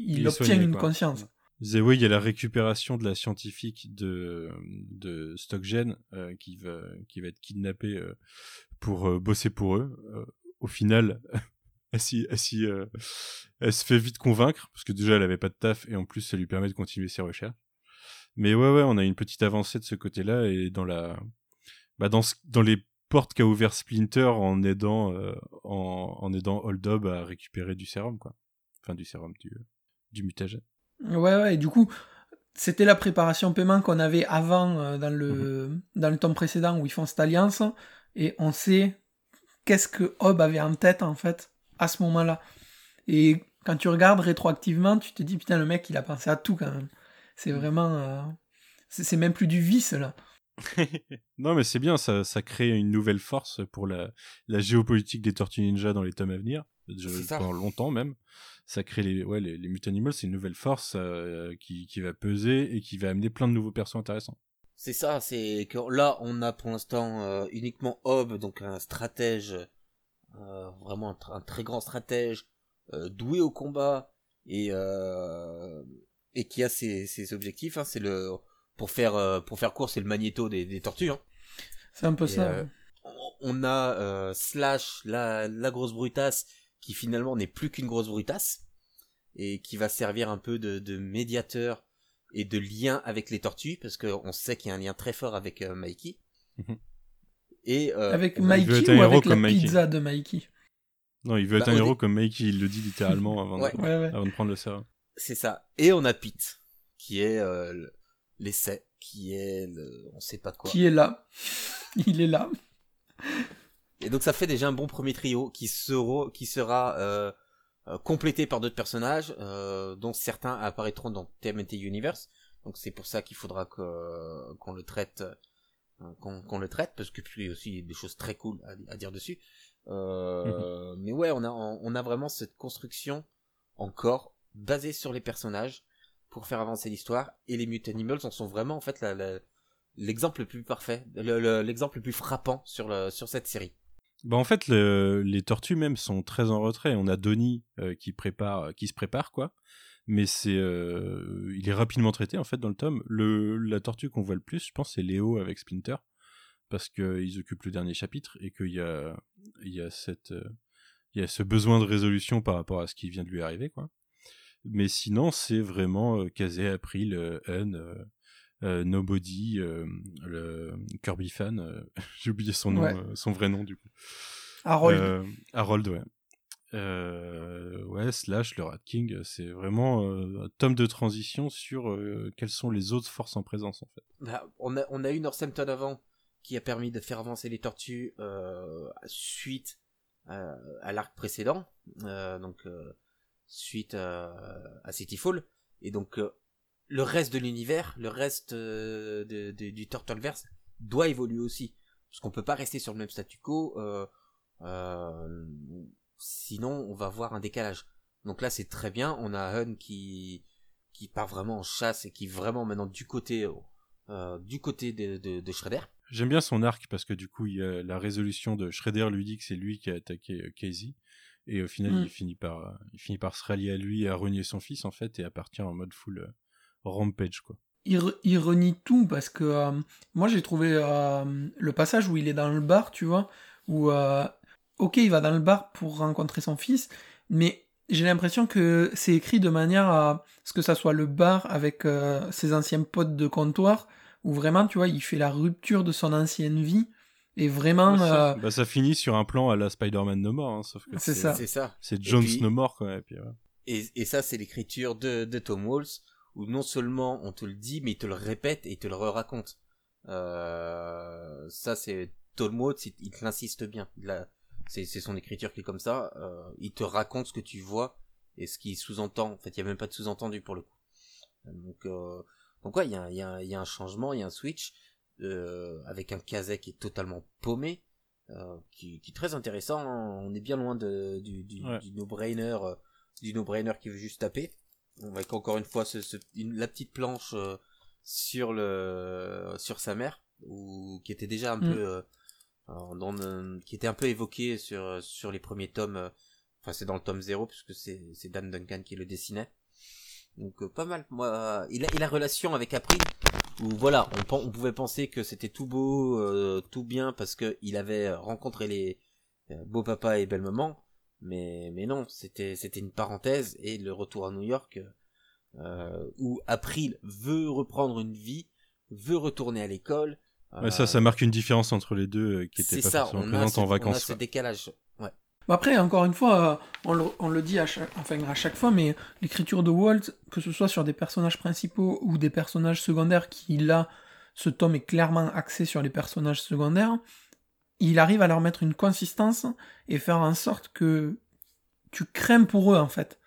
il Il est obtient soigné, une quoi. conscience. Oui, il y a la récupération de la scientifique de, de Stockgen euh, qui, va, qui va être kidnappée euh, pour euh, bosser pour eux. Euh, au final, elle, elle, euh, elle se fait vite convaincre, parce que déjà elle avait pas de taf, et en plus ça lui permet de continuer ses recherches. Mais ouais, ouais, on a une petite avancée de ce côté-là, et dans la, bah dans, ce- dans les portes qu'a ouvert Splinter en aidant, euh, en, en aidant à récupérer du sérum, quoi. Enfin, du sérum, du, du mutagène. Ouais, ouais, et du coup, c'était la préparation paiement qu'on avait avant euh, dans, le, dans le tome précédent où ils font cette alliance, et on sait qu'est-ce que Hob avait en tête, en fait, à ce moment-là. Et quand tu regardes rétroactivement, tu te dis, putain, le mec, il a pensé à tout, quand même. C'est vraiment... euh, c'est même plus du vice, là. non, mais c'est bien, ça, ça crée une nouvelle force pour la, la géopolitique des Tortues Ninja dans les tomes à venir, pendant longtemps même. Ça crée les, ouais, les, les Mutanimals, c'est une nouvelle force euh, qui, qui va peser et qui va amener plein de nouveaux persos intéressants. C'est ça, c'est que là on a pour l'instant euh, uniquement Hob, donc un stratège, euh, vraiment un, tr- un très grand stratège, doué au combat et et qui a ses, ses objectifs. hein, c'est le pour faire euh, pour faire court, c'est le magnéto des, des tortues. Hein. C'est un peu Et, ça. euh, on- on a euh, Slash, la, la grosse brutasse, qui finalement n'est plus qu'une grosse brutasse, et qui va servir un peu de, de médiateur et de lien avec les tortues, parce qu'on sait qu'il y a un lien très fort avec euh, Mikey. Mhm. Et euh, avec Mikey un ou héros avec la comme Mikey. pizza de Mikey? Non, il veut être Bah, un héros dé- comme Mikey, il le dit littéralement avant, Ouais. de, Ouais, ouais. avant de prendre le sérum. c'est ça. Et on a Pete, qui est euh, l'essai, qui est le, on sait pas quoi. Qui est là. Il est là. Et donc ça fait déjà un bon premier trio qui sera, qui sera euh, euh, complété par d'autres personnages, euh, dont certains apparaîtront dans TMNT Universe. Donc c'est pour ça qu'il faudra que qu'on le traite, qu'on le traite, parce que puis il y a aussi des choses très cool à, à dire dessus. Euh, Mais ouais, on a on a vraiment cette construction encore basée sur les personnages pour faire avancer l'histoire. Et les Mutanimals en sont vraiment en fait l'exemple le plus parfait, le- le- l'exemple le plus frappant sur sur cette série. Bah en fait, le- les tortues même sont très en retrait. On a Donnie euh, qui prépare, qui se prépare quoi, mais c'est, euh, il est rapidement traité en fait dans le tome. La tortue qu'on voit le plus, je pense, c'est Léo avec Splinter, parce qu'ils occupent le dernier chapitre et qu'il y a, il y a cette, euh, il y a ce besoin de résolution par rapport à ce qui vient de lui arriver quoi. Mais sinon, c'est vraiment euh, Kazé, April, Un, euh, Nobody, euh, le Kirby fan. euh, J'ai oublié son nom, Ouais. euh, son vrai nom du coup. Harold. Euh, Harold, ouais. Euh, ouais, Slash, le Rat King, c'est vraiment euh, un tome de transition sur euh, quelles sont les autres forces en présence en fait. Bah, on a on a eu Northampton avant qui a permis de faire avancer les tortues euh, suite euh, à l'arc précédent, euh, donc euh, suite à, à Cityfall, et donc euh, le reste de l'univers, le reste euh, du Turtleverse doit évoluer aussi, parce qu'on peut pas rester sur le même statu quo, euh, euh, sinon on va voir un décalage. Donc là c'est très bien, on a Hun qui qui part vraiment en chasse et qui vraiment maintenant du côté euh, du côté de, de, de Shredder. J'aime bien son arc parce que du coup, la résolution de Shredder lui dit que c'est lui qui a attaqué euh, Casey. Et au final, il, finit par, euh, il finit par se rallier à lui et à renier son fils, en fait, et à partir en mode full euh, rampage, quoi. il, re- il renie tout parce que euh, moi j'ai trouvé euh, le passage où il est dans le bar, tu vois, où ok il va dans le bar pour rencontrer son fils, mais j'ai l'impression que c'est écrit de manière à ce que ça soit le bar avec ses anciens potes de comptoir, où vraiment tu vois il fait la rupture de son ancienne vie et vraiment ça, euh, bah, ça finit sur un plan à la Spider-Man No More, hein, sauf que C'est ça. C'est ça. c'est Jones puis- No More, quoi. Et puis, ouais. Et, et ça, c'est l'écriture de, de Tom Waltz, où non seulement on te le dit, mais il te le répète et il te le raconte. Euh, ça, c'est Tom Waltz, il, il te l'insiste bien. C'est c'est son écriture qui est comme ça. euh, il te raconte ce que tu vois et ce qui sous-entend. En fait, il y a même pas de sous-entendu pour le coup. Donc, euh, donc ouais, il y a, y, a, un- il y a un changement, il y a un switch euh, avec un Kazek qui est totalement paumé, euh, qui, qui est très intéressant. On est bien loin de, du, du, Ouais. du no-brainer, euh, du no-brainer qui veut juste taper. Avec encore une fois ce, ce- une- la petite planche sur le sur sa mère, ou qui était déjà un Mm. peu dans qui était un peu évoqué sur sur les premiers tomes. Enfin, c'est dans le tome 0 puisque c'est c'est Dan Duncan qui le dessinait. Donc pas mal. Moi, il a, il a relation avec April où voilà, on, pouvait penser que c'était tout beau, euh, tout bien parce que il avait rencontré les euh, beau papa et belle maman, mais mais non, c'était c'était une parenthèse et le retour à New York euh, où April veut reprendre une vie, veut retourner à l'école. Ouais, ça, ça marque une différence entre les deux euh, qui étaient C'est pas ça, forcément on a, présentes ce, en on a vacances. ce décalage. Ouais. Bah Après, encore une fois, euh, on le, dit à chaque, enfin, à chaque fois, mais l'écriture de Walt, que ce soit sur des personnages principaux ou des personnages secondaires, qui là, ce tome est clairement axé sur les personnages secondaires, il arrive à leur mettre une consistance et faire en sorte que tu crains pour eux, en fait.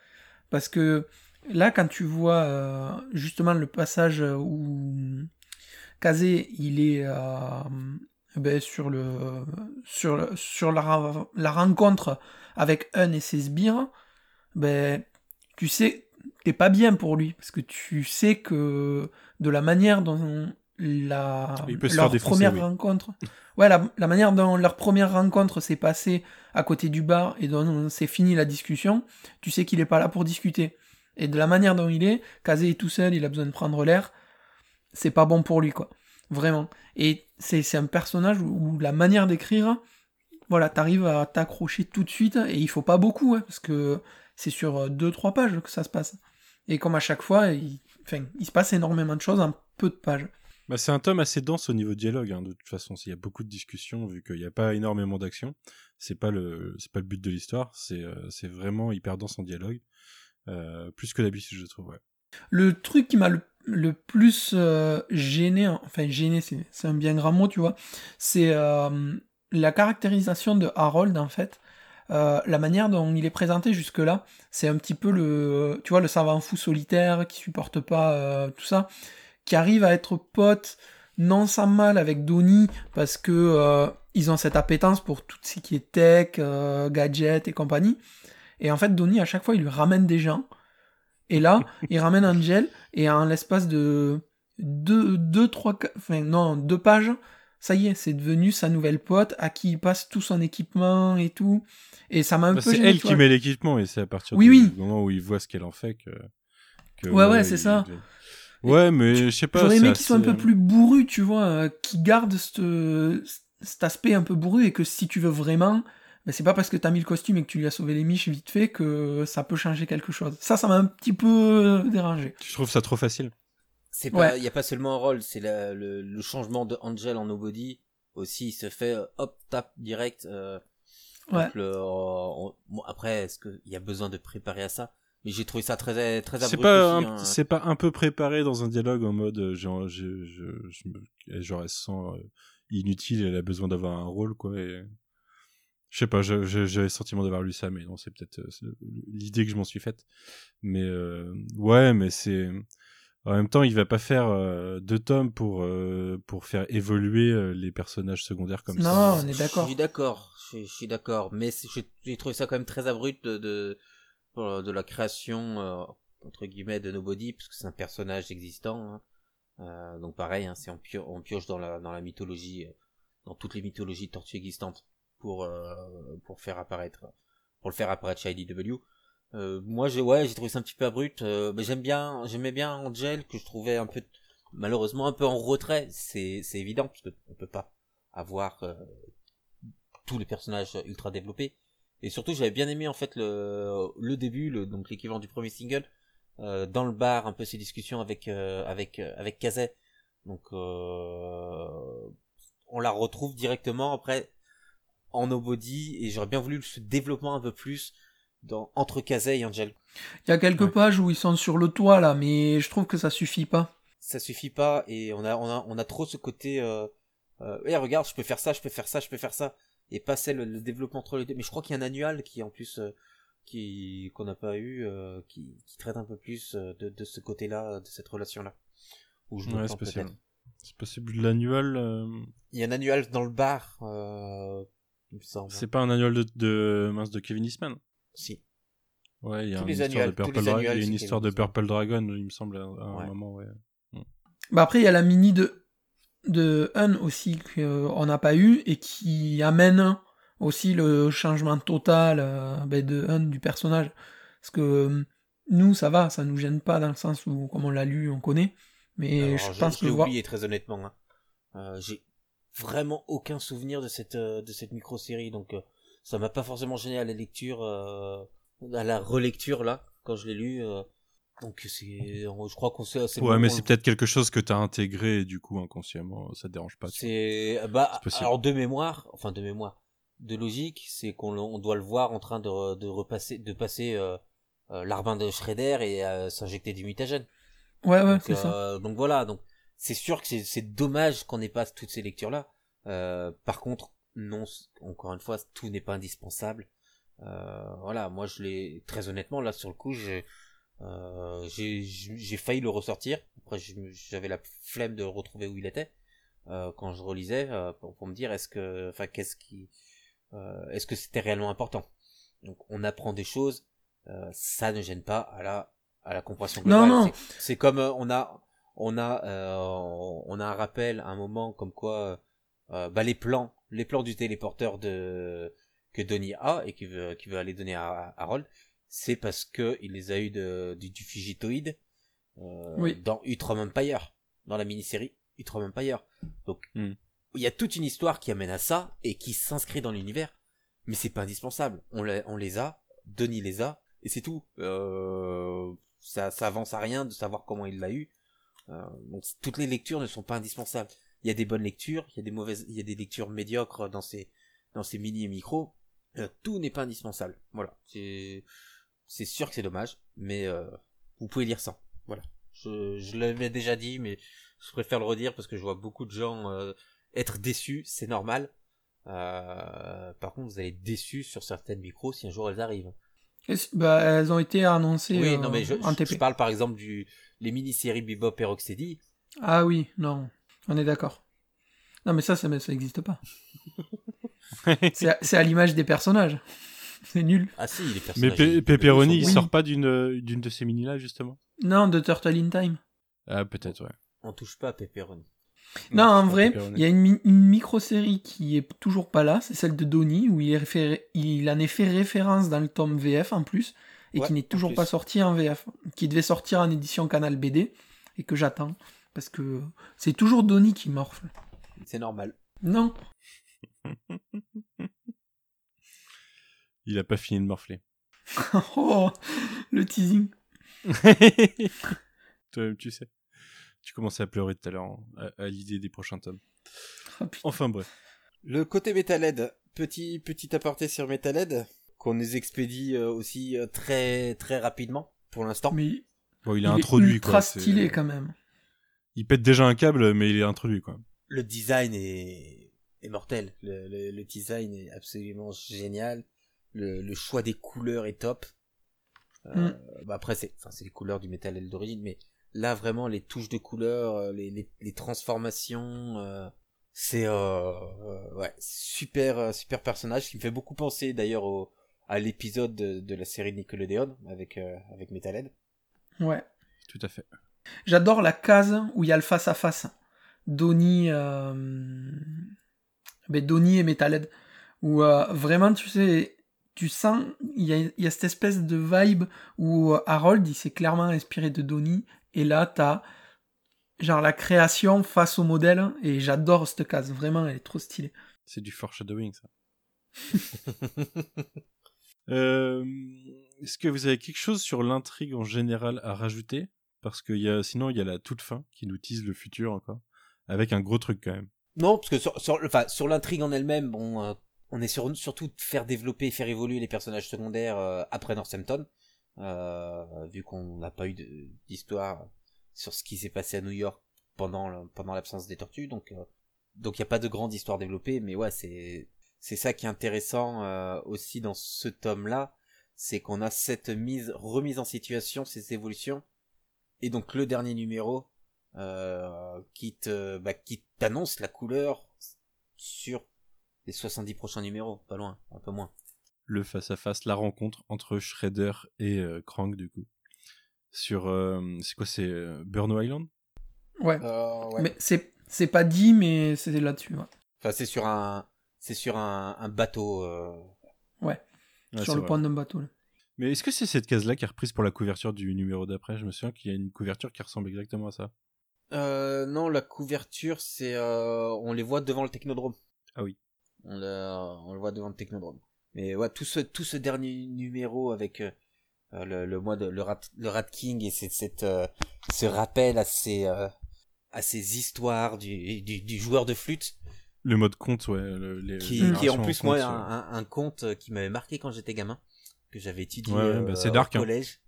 Parce que là, quand tu vois euh, justement le passage où Kazé, il est euh, ben, sur, le, sur, sur la, la rencontre avec Un et ses sbires, ben, tu sais, t'es pas bien pour lui, parce que tu sais que de la manière dont la, Il peut se leur première oui. rencontre, ouais, la, la manière dont leur première rencontre s'est passée à côté du bar et dont c'est fini la discussion, tu sais qu'il est pas là pour discuter. Et de la manière dont il est, Kazé est tout seul, il a besoin de prendre l'air, c'est pas bon pour lui, quoi. Vraiment. Et c'est un personnage où, la manière d'écrire, voilà, t'arrives à t'accrocher tout de suite, et il faut pas beaucoup, hein, parce que c'est sur 2-3 pages que ça se passe. Et comme à chaque fois, il, se passe énormément de choses en peu de pages. Bah, c'est un tome assez dense au niveau dialogue, hein, de toute façon. Il y a beaucoup de discussions, vu qu'il n'y a pas énormément d'action. C'est pas pas le but de l'histoire. C'est, euh, vraiment hyper dense en dialogue. Euh, plus que d'habitude, je trouve. Le truc qui m'a le, plus euh, gêné, enfin gêné, c'est un bien grand mot, tu vois, c'est euh, la caractérisation de Harold, en fait. Euh, la manière dont il est présenté jusque-là, c'est un petit peu le, tu vois, le savant fou solitaire qui supporte pas tout ça, qui arrive à être pote non sans mal avec Donnie parce que ils ont cette appétence pour tout ce qui est tech, euh, gadgets et compagnie. Et en fait, Donnie à chaque fois il lui ramène des gens. Et là, il ramène Angel et en l'espace de deux, deux, trois, enfin non, deux pages, ça y est, c'est devenu sa nouvelle pote à qui il passe tout son équipement et tout. Et ça m'a un Bah, peu c'est elle qui met l'équipement et c'est à partir Oui, du oui. moment où il voit ce qu'elle en fait que. que, Ouais, ouais, c'est ça. Ouais, mais je sais pas. J'aurais aimé qu'il soit un assez- peu plus bourru, tu vois, euh, qui garde cette- cet aspect un peu bourru et que si tu veux vraiment, ben, c'est pas parce que t'as mis le costume et que tu lui as sauvé les miches vite fait que ça peut changer quelque chose. Ça, ça m'a un petit peu euh, dérangé. Je trouve ça trop facile? C'est pas, Ouais. il y a pas seulement un rôle, c'est le, le changement de Angel en Nobody aussi, il se fait euh, hop tap direct. euh, Ouais. on- bon, après, est-ce qu'il y a besoin de préparer à ça? Mais j'ai trouvé ça très très C'est pas, hein. c'est pas un peu préparé dans un dialogue en mode euh, genre, je, je, je me- genre elle se sent euh, inutile, elle a besoin d'avoir un rôle quoi. Et... Je sais pas, je- je- j'avais le sentiment d'avoir lu ça, mais non, c'est peut-être euh, l'idée que je m'en suis faite. Mais euh, ouais, mais c'est. En même temps, il va pas faire euh, deux tomes pour, euh, pour faire évoluer euh, les personnages secondaires comme Non, ça. on est d'accord. Je suis d'accord, je, suis d'accord, mais j'ai j'ai trouvé ça quand même très abrupt de de, de la création euh, entre guillemets de Nobody, parce que c'est un personnage existant. hein. Euh, donc pareil, hein, c'est on, pio- on pioche dans la dans la mythologie, dans toutes les mythologies de tortues existantes pour euh, pour faire apparaître pour le faire apparaître chez IDW. Euh, moi, j'ai ouais, j'ai trouvé ça un petit peu abrupt. euh, mais j'aime bien, j'aimais bien Angel que je trouvais un peu malheureusement un peu en retrait. C'est c'est évident parce que on peut pas avoir tous les personnages ultra développés. Et surtout, j'avais bien aimé en fait le, le début, le, donc l'équivalent du premier single, dans le bar, un peu ces discussions avec euh, avec avec. Donc, on la retrouve directement après en Nobody, et j'aurais bien voulu ce développement un peu plus dans entre Kazet et Angel. Il y a quelques Ouais. pages où ils sont sur le toit là, mais je trouve que ça suffit pas. Ça suffit pas, et on a on a on a trop ce côté. Euh, euh, Eh, regarde, je peux faire ça, je peux faire ça, je peux faire ça, et passer le, le développement entre les deux. Mais je crois qu'il y a un annual qui en plus euh, qui qu'on n'a pas eu, euh, qui, qui traite un peu plus euh, de, de ce côté-là, de cette relation-là. Où je me Ouais, c'est possible. C'est possible l'annual. euh, Il y a un annual dans le bar, euh, il me semble. C'est pas un annual de, de mince de Kevin Eastman. Si. Ouais, il y a Tous une les histoire de Purple les Dragon. annuals, Il y a une histoire de. Purple Dragon, il me semble, à à un Ouais. moment, ouais. Bah après, il y a la mini de, de Hun aussi qu'on n'a pas eu et qui amène aussi le changement total euh, ben, de Hun du personnage. Parce que euh, nous, ça va, ça nous gêne pas dans le sens où, comme on l'a lu, on connaît. Mais Alors, je je, pense je que l'ai voir. oublié très honnêtement. Hein. Euh, J'ai vraiment aucun souvenir de cette euh, de cette micro série, donc euh, ça m'a pas forcément gêné à la lecture, euh, à la relecture là quand je l'ai lu. euh, donc c'est, je crois qu'on sait assez. Ouais, mais c'est peut-être quelque chose que t'as intégré et du coup, inconsciemment, ça te dérange pas. tu vois. C'est bah alors de mémoire, enfin de mémoire, de logique, c'est qu'on on doit le voir en train de, re- de repasser, de passer euh, euh, l'arbin de Shredder et euh, s'injecter du mutagène. Ouais, ouais, c'est ça. euh, donc voilà, donc c'est sûr que c'est- dommage qu'on n'ait pas toutes ces lectures là. par contre, non, encore une fois, tout n'est pas indispensable. Euh, voilà, moi je l'ai très honnêtement là sur le coup, j'ai euh, j'ai j'ai failli le ressortir. Après, j'avais la flemme de retrouver où il était euh, quand je relisais euh, pour, pour me dire est-ce que, enfin, qu'est-ce qui, euh, est-ce que c'était réellement important? Donc, on apprend des choses, euh, ça ne gêne pas à la à la compréhension Non, globale. non. C'est- C'est comme euh, on a on a euh, on a un rappel à un moment comme quoi euh, bah, les plans les plans du téléporteur de que Donnie a et qui veut qui veut aller donner à, à Harold c'est parce que il les a eu de, du, du Fugitoid euh, Oui. dans Utrom Empire dans la mini-série Utrom Empire. Donc Hmm. il y a toute une histoire qui amène à ça et qui s'inscrit dans l'univers. Mais c'est pas indispensable. On, les- on les a Donnie les a et c'est tout. Euh, ça, ça avance à rien de savoir comment il l'a eu. euh, donc toutes les lectures ne sont pas indispensables. Il y a des bonnes lectures, il y a des mauvaises, il y a des lectures médiocres dans ces dans ces mini et micros. Euh, tout n'est pas indispensable. Voilà, c'est c'est sûr que c'est dommage, mais euh, vous pouvez lire sans. Voilà, je je l'avais déjà dit, mais je préfère le redire parce que je vois beaucoup de gens euh, être déçus, c'est normal. Euh, par contre, vous allez être déçus sur certaines micros si un jour elles arrivent. Bah, elles ont été annoncées Oui, euh, non mais je, en je, TP. je parle par exemple du les mini-séries Bebop et Rocksteady. Ah oui, non, on est d'accord. Non, mais ça, ça n'existe pas. C'est à, l'image des personnages. C'est nul. Ah si, les Mais personnages. Pe- ils- Pepperoni, il Oui. sort pas d'une d'une de ces mini-là, justement? Non, de Turtle in Time. Ah, peut-être, ouais. On touche pas à Pepperoni. Non, en vrai, il y a une, mi- une micro-série qui est toujours pas là, c'est celle de Donnie, où il, est référé- il en est fait référence dans le tome VF en plus, et Ouais, qui n'est toujours pas sorti en VF, qui devait sortir en édition Canal BD, et que j'attends, parce que c'est toujours Donnie qui morfle. C'est normal. Non, Il a pas fini de morfler. oh, le teasing. Toi-même, tu sais. Tu commençais à pleurer tout à l'heure en- à, à l'idée des prochains tomes. Oh. Enfin, bref. Le côté Metalhead, petit petit aparté sur Metalhead qu'on nous expédie euh, aussi euh, très très rapidement pour l'instant. Mais Bon, il il est est introduit, ultra quoi. stylé quand même. Il pète déjà un câble, mais il est introduit, quoi. Le design est est mortel. Le, le, le design est absolument génial. Le, le choix des couleurs est top. Euh, bah après, c'est, enfin, c'est les couleurs du Metal L d'origine, mais là, vraiment, les touches de couleurs, euh, les, les, les transformations, euh, c'est, euh, euh, ouais, super, super personnage qui me fait beaucoup penser d'ailleurs au, à l'épisode de, de la série Nickelodeon avec, euh, avec Metalhead. Ouais. Tout à fait. J'adore la case où il y a le face-à-face. Donnie, euh... ben, Donnie et Metalhead. Où euh, vraiment, tu sais, tu sens, il y a, il y a cette espèce de vibe où Harold, il s'est clairement inspiré de Donnie. Et là, t'as genre la création face au modèle. Et j'adore cette case. Vraiment, elle est trop stylée. C'est du foreshadowing, ça. Euh, Est-ce que vous avez quelque chose sur l'intrigue en général à rajouter? Parce que y a, sinon, il y a la toute fin qui nous tease le futur encore. Avec un gros truc quand même. Non, parce que sur, sur, enfin, sur l'intrigue en elle-même, bon, euh, on est sur, surtout de faire développer, faire évoluer les personnages secondaires euh, après Northampton, euh, vu qu'on n'a pas eu d'histoire sur ce qui s'est passé à New York pendant pendant l'absence des tortues, donc euh, donc il y a pas de grande histoire développée, mais ouais, c'est c'est ça qui est intéressant euh, aussi dans ce tome-là, c'est qu'on a cette mise remise en situation, ces évolutions, et donc le dernier numéro euh, qui te bah, qui t'annonce la couleur sur les 70 prochains numéros, pas loin, un peu moins. Le face-à-face, la rencontre entre Shredder et euh, Krang, du coup. Sur. euh, c'est quoi C'est euh, Burno Island? Ouais. Euh, ouais. Mais c'est, c'est pas dit, mais c'est là-dessus. Ouais. Enfin, c'est sur un c'est sur un, un bateau. euh, Ouais, Sur c'est le vrai. pont d'un bateau. là. Mais est-ce que c'est cette case-là qui est reprise pour la couverture du numéro d'après? Je me souviens qu'il y a une couverture qui ressemble exactement à ça. Euh, non, la couverture, c'est euh, on les voit devant le Technodrome. Ah oui. On le, on le voit devant le Technodrome. Mais ouais, tout ce tout ce dernier numéro avec euh, le, le mois de le rat le Rat King et c'est cette euh, ce rappel à ces euh, à ces histoires du, du du joueur de flûte Le mode compte, ouais. le- les- qui, qui est en plus moi un, un, un conte qui m'avait marqué quand j'étais gamin que j'avais étudié Ouais, euh, bah, c'est dark, au hein. collège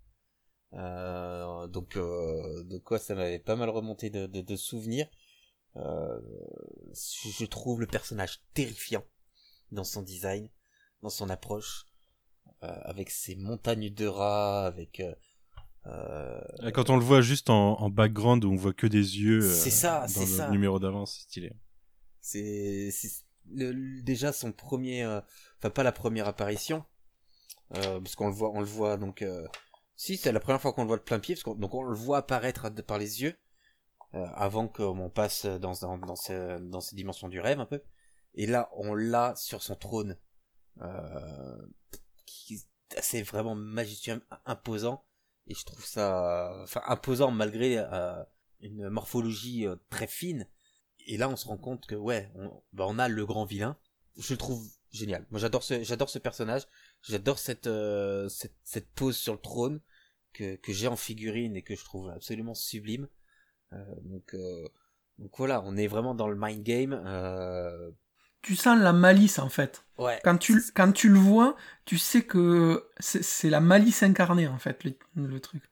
Euh, donc euh, de quoi ça m'avait pas mal remonté de, de, de souvenirs Euh, je trouve le personnage terrifiant dans son design dans son approche euh, avec ses montagnes de rats avec euh, euh, Quand on le voit juste en, en background où on voit que des yeux euh, C'est ça, dans c'est le ça. numéro d'avance, c'est stylé. c'est déjà son premier euh, enfin pas la première apparition euh, parce qu'on le voit on le voit donc euh, si c'est la première fois qu'on le voit de plein pied parce qu'on donc on le voit apparaître par les yeux euh, avant qu'on passe dans dans dans ces dans ces dimensions du rêve un peu et là on l'a sur son trône euh, qui c'est vraiment majestueux imposant. Et je trouve ça enfin imposant malgré euh, une morphologie euh, très fine. Et là on se rend compte que ouais on, bah, on a le grand vilain. Je le trouve génial. Moi j'adore ce j'adore ce personnage. J'adore cette, euh, cette cette pose sur le trône que que j'ai en figurine et que je trouve absolument sublime. Euh, donc euh, donc voilà on est vraiment dans le mind game Tu sens la malice en fait. ouais Quand tu, quand tu le vois, tu sais que c'est la malice incarnée en fait, le, le truc.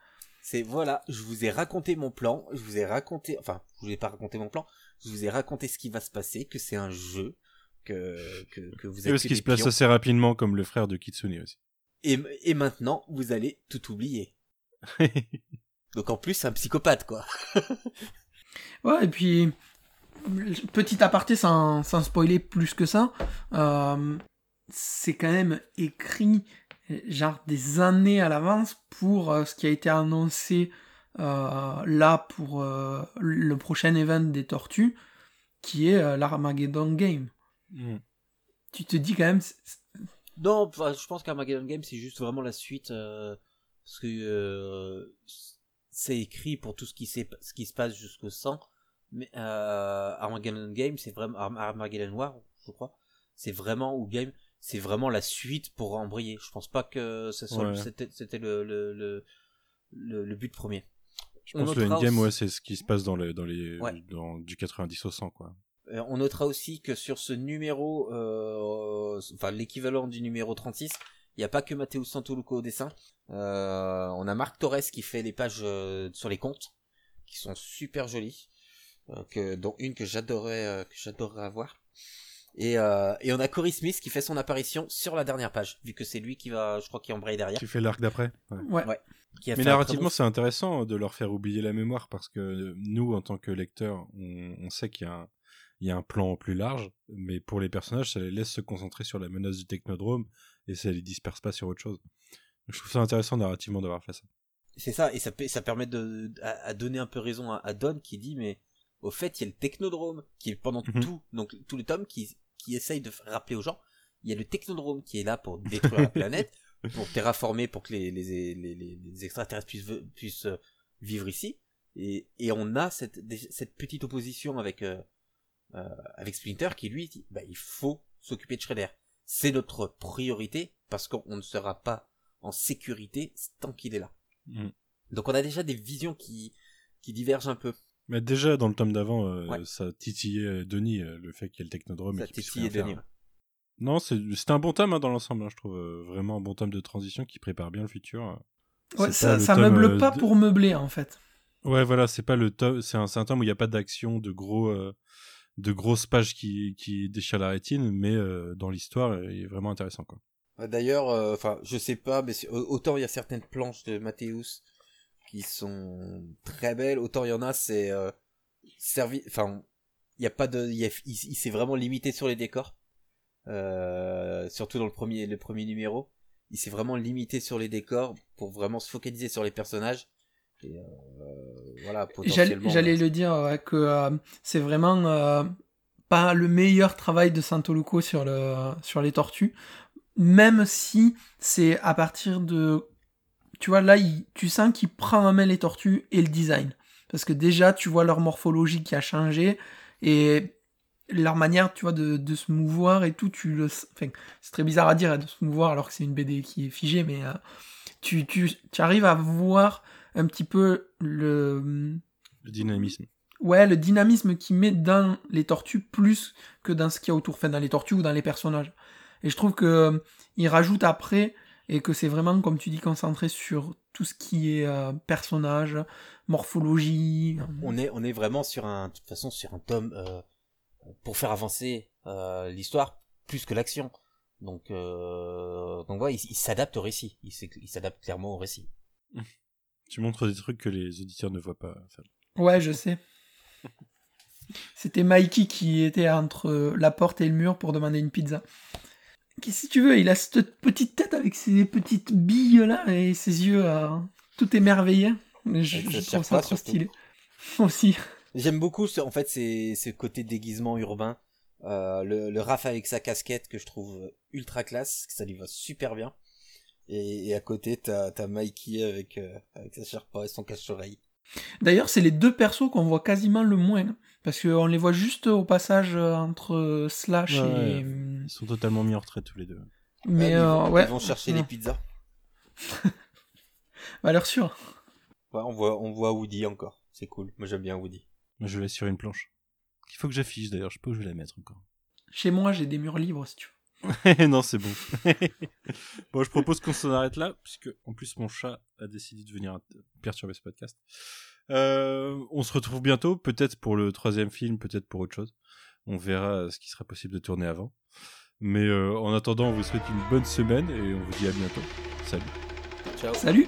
c'est voilà je vous ai raconté mon plan je vous ai raconté enfin je vous ai pas raconté mon plan je vous ai raconté ce qui va se passer que c'est un jeu que que, que vous Et êtes parce qu'il se place assez rapidement comme le frère de Kitsune aussi. et, et maintenant vous allez tout oublier donc en plus c'est un psychopathe quoi Ouais, et puis, petit aparté sans, sans spoiler plus que ça, euh, c'est quand même écrit euh, genre des années à l'avance pour euh, ce qui a été annoncé euh, là pour euh, le prochain event des tortues, qui est euh, l'Armageddon Game. Mm. Tu te dis quand même, c'est- Non, je pense qu'Armageddon Game c'est juste vraiment la suite euh, parce que euh, c'est écrit pour tout ce qui, s'est- ce qui se passe jusqu'au 100 mais euh, Armageddon Game c'est vraiment Arm- Armageddon War je crois c'est vraiment ou Game c'est vraiment la suite pour embrayer je pense pas que ce soit Ouais. c'était c'était le le, le le le but premier Je On pense que le notera endgame, aussi- ouais, c'est ce qui se passe dans, les, dans les, Ouais. dans du 90 au 100, quoi. Euh, on notera aussi que sur ce numéro, euh, enfin l'équivalent du numéro 36, il n'y a pas que Matteo Santoluco au dessin. Euh, on a Marc Torres qui fait les pages sur les comptes, qui sont super jolies, que, dont une que j'adorais, euh, que j'adorerais avoir. Et, euh, et on a Corey Smith qui fait son apparition sur la dernière page, vu que c'est lui qui va, je crois, qui embraye derrière. Qui fait l'arc d'après. Ouais. Ouais. Ouais. Qui a Mais narrativement, c'est intéressant de leur faire oublier la mémoire parce que nous, en tant que lecteurs, on, on sait qu'il y, a un- il y a un plan plus large, mais pour les personnages, ça les laisse se concentrer sur la menace du technodrome et ça les disperse pas sur autre chose. Je trouve ça intéressant narrativement d'avoir fait ça. C'est ça, et ça, ça permet de, à, à donner un peu raison à, à Don qui dit, mais au fait, il y a le technodrome qui est pendant Mhm. tout, donc tout le tome qui, qui essaye de rappeler aux gens, il y a le technodrome qui est là pour détruire la planète, pour terraformer, pour que les, les, les, les, les extraterrestres puissent, puissent euh, vivre ici. Et, et on a cette, cette petite opposition avec, euh, euh, avec Splinter qui lui dit, bah, il faut s'occuper de Shredder. C'est notre priorité parce qu'on ne sera pas en sécurité tant qu'il est là. Mm. Donc on a déjà des visions qui, qui divergent un peu. Mais déjà, dans le tome d'avant, euh, Ouais. ça titillait Denis, euh, le fait qu'il y ait le technodrome. Ça et titillait faire. Denis, ouais. Non, c'est- c'était un bon tome hein, dans l'ensemble, hein, je trouve. euh, vraiment un bon tome de transition qui prépare bien le futur. Ouais, ça, ça tome, meuble euh, pas de- pour meubler en fait. Ouais, voilà, c'est pas le tome, c'est un, tome où il n'y a pas d'action, de gros, euh, de grosses pages qui, qui déchirent la rétine, mais euh, dans l'histoire, euh, il est vraiment intéressant, quoi. Euh, D'ailleurs, euh, enfin, je sais pas, mais autant il y a certaines planches de Mathéus qui sont très belles, autant il y en a, c'est euh, servi, enfin, il y a pas de, il, s'est vraiment limité sur les décors, euh, surtout dans le premier, le premier numéro. Il s'est vraiment limité sur les décors pour vraiment se focaliser sur les personnages. Et euh, voilà, J'allais le dire ouais, que euh, c'est vraiment euh, pas le meilleur travail de Santoluco sur, le, sur les tortues, même si c'est à partir de... Tu vois, là, il- tu sens qu'il prend en main les tortues et le design. Parce que déjà, tu vois leur morphologie qui a changé et leur manière, tu vois, de, de se mouvoir et tout, tu le... Enfin, c'est très bizarre à dire, hein, de se mouvoir alors que c'est une BD qui est figée, mais euh, tu, tu, tu arrives à voir un petit peu le Le dynamisme. ouais le dynamisme qu'il met dans les tortues plus que dans ce qu'il y a autour enfin dans les tortues ou dans les personnages et je trouve que euh, il rajoute après et que c'est vraiment comme tu dis concentré sur tout ce qui est euh, personnage morphologie. On est on est vraiment sur un de toute façon sur un tome euh, pour faire avancer euh, l'histoire plus que l'action. Donc euh, donc ouais il, il s'adapte au récit. Il, s'adapte clairement au récit. Tu montres des trucs que les auditeurs ne voient pas. Fab. ouais je sais. C'était Mikey qui était entre la porte et le mur pour demander une pizza Qu'est-ce que tu veux il a cette petite tête avec ses petites billes là et ses yeux euh, tout émerveillés. Je, je trouve ça trop stylé. Aussi. J'aime beaucoup ce, en fait c'est ce côté déguisement urbain euh, le, le Raph avec sa casquette que je trouve ultra classe que ça lui va super bien. Et, et à côté t'as t'as Mikey avec euh, avec sa sherpa et son cache-oreille. D'ailleurs, c'est les deux persos qu'on voit quasiment le moins. hein, Parce qu'on les voit juste au passage euh, entre euh, Slash Ouais, et. Ils sont totalement mis en retrait tous les deux. Mais Ouais, ils, euh, vont, ouais. ils vont chercher Ouais. les pizzas Valeur sûre. ouais, on voit on voit Woody encore c'est cool moi j'aime bien Woody Moi, je laisse sur une planche. Il faut que j'affiche d'ailleurs, je sais pas où je vais la mettre encore. Chez moi, j'ai des murs libres, si tu veux. non, c'est bon. bon, je propose qu'on s'en arrête là, puisque en plus mon chat a décidé de venir perturber ce podcast. Euh, on se retrouve bientôt, peut-être pour le troisième film, peut-être pour autre chose. On verra ce qui sera possible de tourner avant. Mais euh, en attendant, on vous souhaite une bonne semaine et on vous dit à bientôt. Salut. ciao Salut!